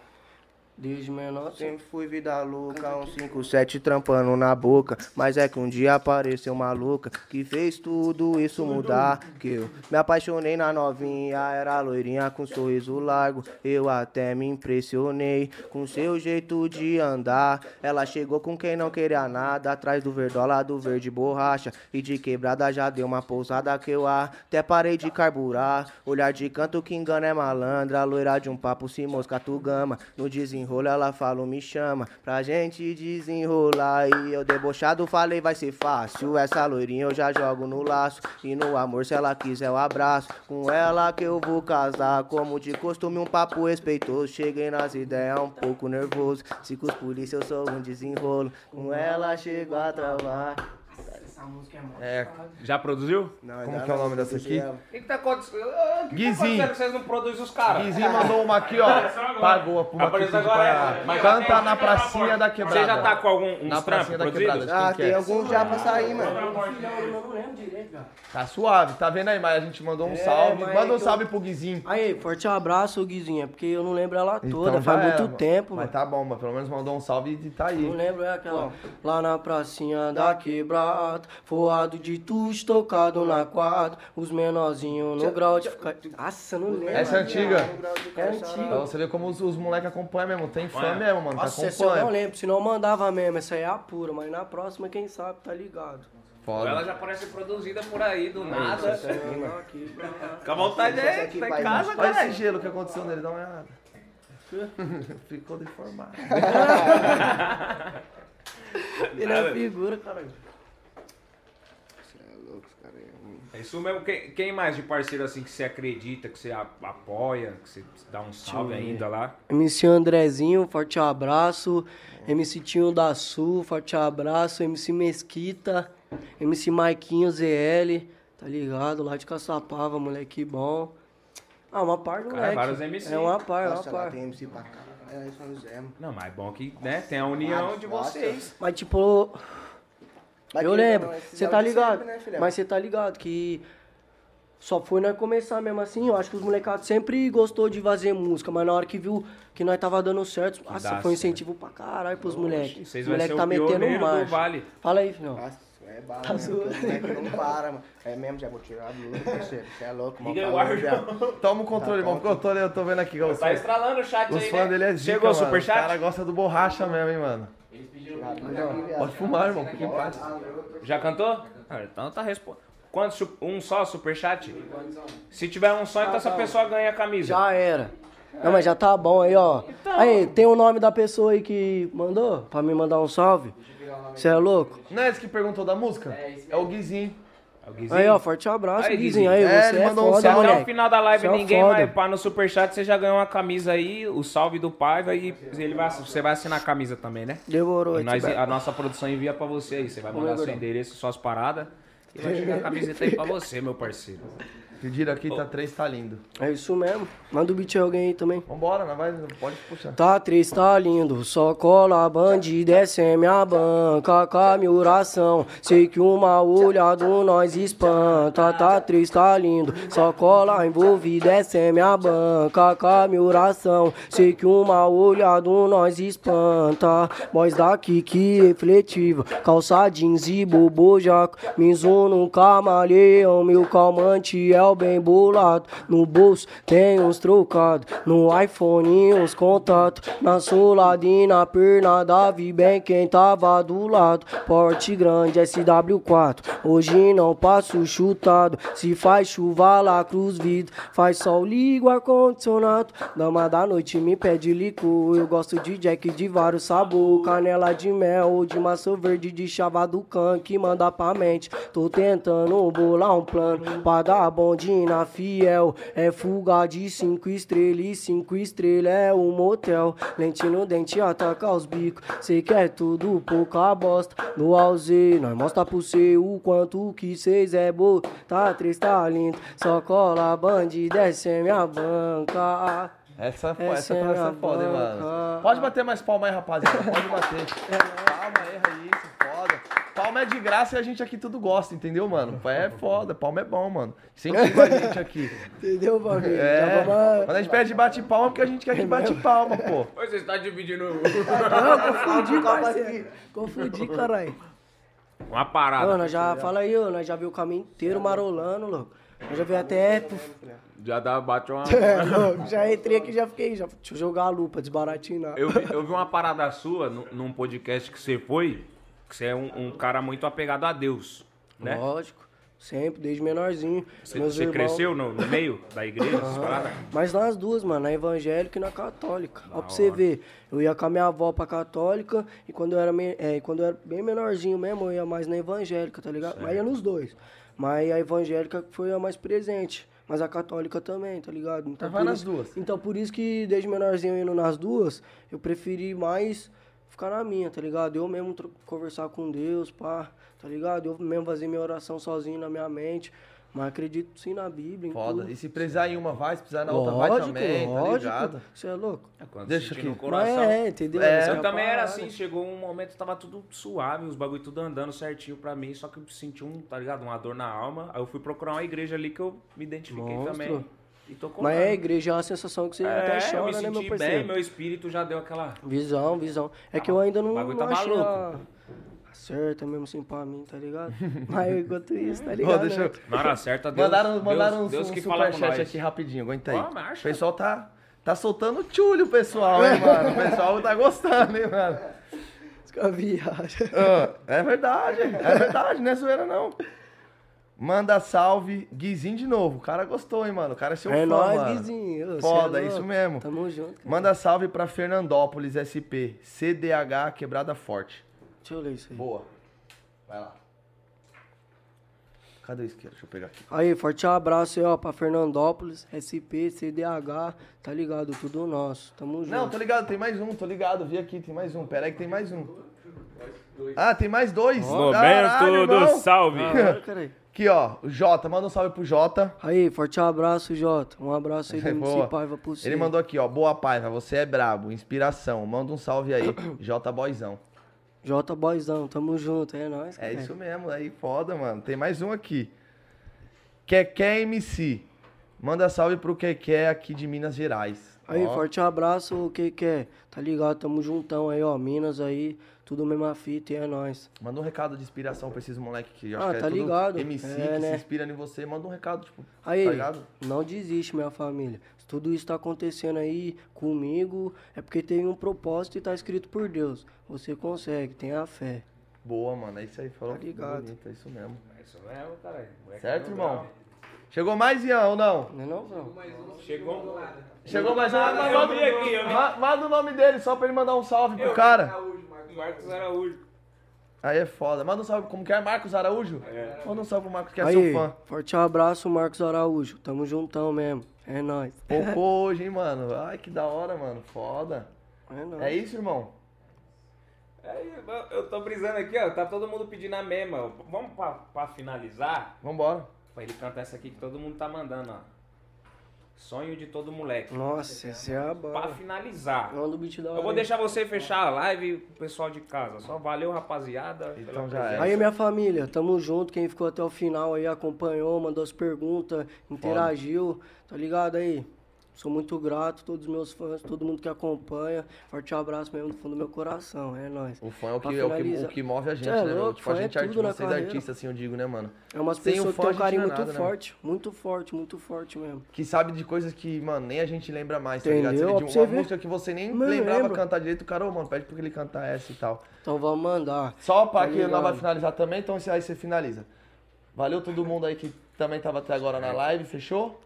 Desde menor. Sempre fui vida louca, um 5-7 trampando na boca. Mas é que um dia apareceu uma louca que fez tudo isso mudar. Que eu me apaixonei na novinha, era loirinha com sorriso largo. Eu até me impressionei com seu jeito de andar. Ela chegou com quem não queria nada, atrás do verdola do verde borracha. E de quebrada já deu uma pousada que eu até parei de carburar. Olhar de canto que engana é malandra, loira de um papo se mosca tu gama. No desenrolo ela falou me chama pra gente desenrolar. E eu debochado falei vai ser fácil. Essa loirinha eu já jogo no laço. E no amor se ela quiser o abraço. Com ela que eu vou casar. Como de costume um papo respeitoso. Cheguei nas ideias um pouco nervoso. Se com os polícia eu sou um desenrolo. Com ela chego a travar. Essa música é mó. É, Já produziu? Não, Como que é o nome dessa aqui? O que, que tá acontecendo? Ah, O que, que tá Guizinho. acontecendo que vocês não produzem os caras? Guizinho mandou uma aqui, ó. Pagou por uma Apareceu atitude agora, pra... é. Mas Canta já tem- na pracinha da quebrada. Você já tá com algum um Na pracinha da quebrada. Ah, Quem tem alguns já pra sair, mano. Eu não lembro direito, cara. Tá suave, tá vendo aí, mas a gente mandou um É, salve. mas Manda um que salve pro Guizinho. Aí, forte abraço, Guizinho. É porque eu não lembro ela toda. Então faz já muito mano. tempo, Mas mano. tá bom, mas pelo menos mandou um salve e tá aí. Não lembro, é aquela. Lá na pracinha da quebrada, forrado de tudo tocado na quadra. Os menorzinhos no grau de ficar. Nossa, não lembro. Essa é antiga. É Pra antiga. você ver como os, os moleques acompanham mesmo. Tem fã Olha. mesmo, mano. Nossa, tá essa eu não lembro. Se não mandava mesmo, essa aí é a pura. Mas na próxima, quem sabe, tá ligado. Foda. Ela já parece produzida por aí, do nada. Aqui, Fica à vontade aí, tá em casa, Olha cara. esse gelo que aconteceu nele, dá uma olhada. Ficou deformado. Ele é figura, caralho. Cê é louco, esse cara é. É isso mesmo. Quem, quem mais de parceiro assim que você acredita, que você apoia, que você dá um salve ainda lá? MC Andrezinho, forte abraço. MC Tinho da Sul, forte abraço. MC Mesquita, MC Maiquinho ZL, tá ligado? Lá de Caçapava, moleque bom. Ah, uma par do Cara, moleque. vários MC. É uma par, é uma Nossa, lá par. tem MC pra caralho. É isso mano. Não, mas é bom que né, tem a união Vários, de vocês. Mas tipo, Eu lembro, você é tá ligado? sempre, né? Mas você tá ligado que só foi nós começar mesmo assim. Eu acho que os molecados sempre gostou de fazer música, mas na hora que viu que nós tava dando certo, nossa, foi um certo. incentivo pra caralho pros moleques. Os vão moleque ser tá metendo do marcha. Vale. Fala aí, filhão. Nossa, é bala, Tá. O moleque não para, mano. É mesmo, já vou tirar a blusa, parceiro. Você é louco, mano. Liga o Falou ar, já. Toma o controle, Tá irmão. Porque eu tô, eu tô vendo aqui. Tá estralando o chat os aí, fãs né? dele é zica, Chegou o mano. superchat? O cara gosta do borracha mesmo, hein, mano. Eles pediram viado. Pode fumar, irmão. Fique em paz. Já cantou? Ah, então tá respondendo. Quantos? Um só superchat? Se tiver um só, então essa pessoa ganha a camisa. Já era. Não, mas já tá bom aí, ó. Aí, tem o nome da pessoa aí que mandou? Pra me mandar um salve? Você é louco? Não é esse que perguntou da música? É o Guizinho. É o Guizinho? Aí, ó, forte abraço, Aí, Guizinho. Aí, É, você ele é mandou um foda, Se até o final da live Você é um ninguém foda. vai pá no superchat, você já ganhou uma camisa aí, o salve do Paiva e ele vai, você vai assinar a camisa também, né? Demorou, E nós, a nossa produção envia pra você aí. Você vai mandar seu endereço, suas paradas. E vai chegar a camiseta aí pra você, meu parceiro. Pediram aqui, tá três, tá lindo. É isso mesmo. Manda o beat alguém aí também. Vambora, não vai, pode puxar. Tá triste, tá lindo, só cola bandido, essa é minha banca, com a minha oração. Sei que uma olhada nós espanta, tá triste, tá lindo, só cola envolvido, essa é minha banca, com a minha oração. Sei que uma olhada nós espanta, voz daqui que refletiva, calça jeans e bobojaco, Mizuno, camaleão, meu calmante é bem bolado, no bolso tem uns trocados, no iPhone uns contatos, na solada e na perna da Vi bem quem tava do lado, porte grande SW4, hoje não passo chutado, se faz chuva lá cruz vidro, faz sol ligo ar condicionado, dama da noite me pede licor, eu gosto de Jack de vários sabor, canela de mel de maçã verde de chava do can que manda pra mente, tô tentando bolar um plano pra dar bondina fiel, é fuga de cinco estrelas e cinco estrelas é um motel, lente no dente ataca os bicos, cê quer tudo pouca bosta, no alzê, nós mostra pro cê o quanto que cês é boa, tá três tá lindo, só cola bandida, essa é minha banca. Essa, Essa essa, é essa é foda, hein, mano. Pode bater mais palma aí, rapaziada. Pode bater. Palma aí, é isso, foda. Palma é de graça e a gente aqui tudo gosta, entendeu, mano? É foda, palma é bom, mano. Incentiva a gente aqui. Entendeu, família? É. Já vamos... Quando a gente pede bate palma, é porque a gente quer que bate palma, pô. Oi, você está dividindo Não, confundi, parceiro. Confundi, caralho. uma parada. Mano, nós já fala aí, ó, nós já viu o caminho inteiro marolando, louco. Nós já viu até. Já dá, bate uma. É, louco, já entrei aqui, já fiquei, já. Deixa eu jogar a lupa, desbaratinar. Eu vi, eu vi uma parada sua num, podcast que você foi, você é um, um cara muito apegado a Deus, né? Lógico, sempre, desde menorzinho. Você, Meus você irmãos- cresceu no, no meio da igreja, essas paradas? Mas nas duas, mano, na evangélica e na católica. Ó, pra você ver, eu ia com a minha avó pra católica e quando eu era, me- é, quando eu era bem menorzinho mesmo, eu ia mais na evangélica, tá ligado? Mas ia nos dois. Mas a evangélica foi a mais presente. Mas a católica também, tá ligado? Então, vai nas isso- duas. Então por isso que desde menorzinho indo nas duas, eu preferi mais ficar na minha, tá ligado? Eu mesmo conversar com Deus, pá, tá ligado? Eu mesmo fazer minha oração sozinho na minha mente. Mas acredito sim na Bíblia, em Foda. tudo. E se precisar em uma, vai. Se precisar na outra, vai Lógico, também, tá lógico. ligado? Você é louco? Quando Deixa sentir no aqui. coração. Mas é, entendeu? É. Essa Eu também era assim, chegou um momento tava tudo suave, os bagulho tudo andando certinho pra mim, só que eu senti um, tá ligado? Uma dor na alma. Aí eu fui procurar uma igreja ali que eu me identifiquei Monstro. também. E. Mas é, a igreja é uma sensação que você É, até eu chora, me né, meu senti bem, parceiro? meu espírito já deu aquela. Visão, visão. É que eu ainda não, o bagulho não tá achei maluco. a... certa mesmo assim pra mim, tá ligado? Mas enquanto isso, tá ligado? deixa eu- né? Na hora certa, Deus, Mandaram, mandaram Deus, um, Deus um que fala com superchat aqui rapidinho, aguenta aí. O pessoal tá, tá soltando tchulho, pessoal, hein, mano? O pessoal tá gostando, hein, mano? Viagem. Ah, é verdade, é verdade, não é zoeira não. Manda salve, Guizinho de novo. O cara gostou, hein, mano? O cara é seu É fã, nóis, mano. Guizinho. Foda, é isso mesmo. Tamo junto, cara. Manda salve pra Fernandópolis, SP. CDH Quebrada Forte. Deixa eu ler isso aí. Boa. Vai lá. Cadê o isqueiro? Deixa eu pegar aqui. Aí, forte abraço aí, ó, pra Fernandópolis, SP, CDH, tá ligado? Tudo nosso. Tamo junto. Não, tô ligado, tem mais um, tô ligado. Vi aqui, tem mais um. Pera aí que tem mais um. Ah, tem mais dois. Caralho, irmão. salve. Ah. Aqui, ó, o Jota. Manda um salve pro Jota. Aí, forte abraço, Jota. Um abraço aí do MC. Paiva pro. Ele mandou aqui, ó. Boa paiva, você é brabo. Inspiração. Manda um salve aí. Jota Boyzão. Jota Boyzão, tamo junto, é nóis. É cara. isso mesmo, aí foda, mano. Tem mais um aqui. Keké MC. Manda salve pro Keké aqui de Minas Gerais. Aí, Ó, forte abraço, o que que é? Tá ligado? Tamo juntão aí, ó. Minas aí, tudo mesma fita e é nóis. Manda um recado de inspiração pra esses moleques que eu acho Ah, que é tá ligado. MC É, que se né? inspira em você. Manda um recado, tipo, Aí, tá ligado? não desiste, minha família. Se tudo isso tá acontecendo aí comigo, é porque tem um propósito e tá escrito por Deus. Você consegue, tenha fé. Boa, mano. É isso aí. Falou Tá ligado. bonito, é isso mesmo. É isso mesmo, caralho. Certo, irmão? bravo. Chegou mais, Ian, ou não? Não é não, não? Chegou. Chegou mais um. Nada, eu vi aqui, eu vi. Ma- Manda o nome dele só pra ele mandar um salve pro cara. Marcos Araújo. Aí é foda. Manda um salve. Como que é? Marcos Araújo? É. Manda um salve pro Marcos que é aí, seu fã. forte abraço, Marcos Araújo. Tamo juntão mesmo. É nóis. Pouco hoje, hein, mano? Ai, que da hora, mano. Foda. É nóis. É isso, irmão? Eu- eu tô brisando aqui, ó. Tá todo mundo pedindo a mesma. Vamos pra, pra finalizar? Vambora. Pra ele cantar essa aqui que todo mundo tá mandando, ó. Sonho de todo moleque. Nossa, essa é a Pra bala. finalizar. Eu vou deixar você fechar a live pro pessoal de casa. Só valeu, rapaziada. Então já presença. é. Aí, minha família, tamo junto. Quem ficou até o final aí acompanhou, mandou as perguntas, interagiu, tá ligado aí? Sou muito grato, todos os meus fãs, todo mundo que acompanha. Forte abraço mesmo do fundo do meu coração, é nóis. O fã é o que, é o que, o que move a gente, É né, meu? louco, Tipo, a fã é gente é tudo artista, vocês artistas, assim, eu digo, né, mano? É umas Sem pessoas que tem a um carinho não é muito nada, né? forte, muito forte, muito forte mesmo. Que sabe de coisas que, mano, nem a gente lembra mais, tá Entendeu? ligado? Se pra ele de você uma ver. música que você nem Não lembrava lembro. cantar direito, o cara, ô, mano, pede pra ele cantar essa e tal. Então vamos mandar. Só pra Tá que nós ligado. vai finalizar também, então aí você finaliza. Valeu todo mundo aí que também tava até agora na live, fechou?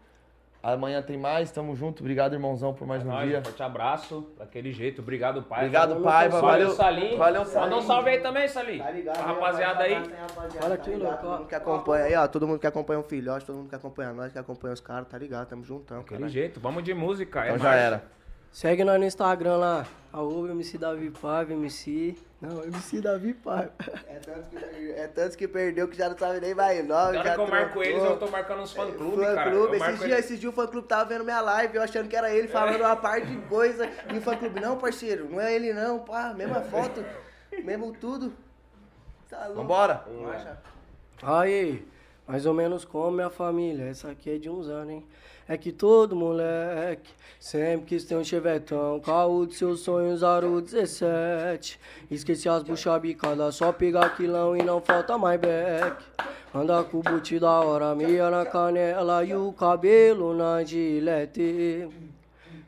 Amanhã tem mais, tamo junto. Obrigado, irmãozão, por mais É um nóis, dia. Forte abraço, daquele jeito. Obrigado, pai. Obrigado, Valeu, Paiva. pessoal. Valeu, Salim. Valeu, Manda um Salim. salve aí também, Salim. Tá ligado? A rapaziada aí. Olha aqui, louco, ó. Todo mundo que acompanha aí, ó. Todo mundo que acompanha o filhote, todo mundo que acompanha nós, que acompanha os caras, tá ligado? Tamo juntão, Daquele cara. jeito. Vamos de música. é Então já marcha. era. Segue nós no Instagram lá. Arroba MC Davi Paiva, MC. Não, MC Davi Paiva. É tanto, que, é tanto que perdeu que já não sabe nem mais nome. Agora que eu marco trocou. eles, eu tô marcando uns fã-clube, Fã cara. clube, esses dias, esses dias o fã clube tava vendo minha live, eu achando que era ele falando uma parte de coisa. E o fã clube, não, parceiro, não é ele não, pá, mesma foto, mesmo tudo. Tá louco. Vambora. Marcha. Aí, mais ou menos como minha família. Essa aqui é de uns anos, hein? É que todo moleque sempre quis ter um chevetão. Carro de seus sonhos, aro 17. Esqueci as bucha bicadas, só pegar quilão e não falta mais back. Anda com o boot da hora, meia na canela e o cabelo na gilete.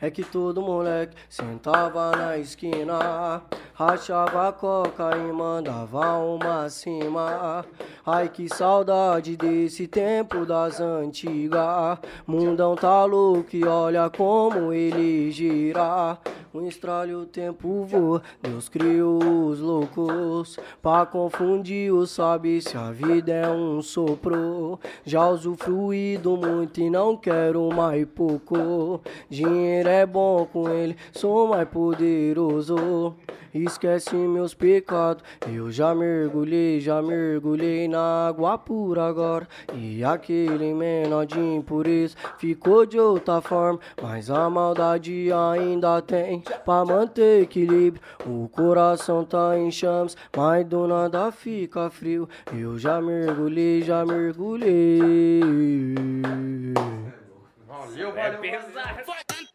É que todo moleque sentava na esquina, rachava coca e mandava uma acima. Ai que saudade desse tempo das antigas. Mundão tá louco e olha como ele gira. Um estralho o tempo voa, Deus criou os loucos pra confundir os sabe se a vida é um sopro. Já usufruído muito e não quero mais pouco. Dinheiro é bom com ele, sou mais poderoso. Esquece meus pecados, eu já mergulhei, já mergulhei na água pura agora. E aquele menor de impureza ficou de outra forma, mas a maldade ainda tem pra manter equilíbrio. O coração tá em chamas, mas do nada fica frio. Eu já mergulhei, já mergulhei. Valeu, É valeu. pesado.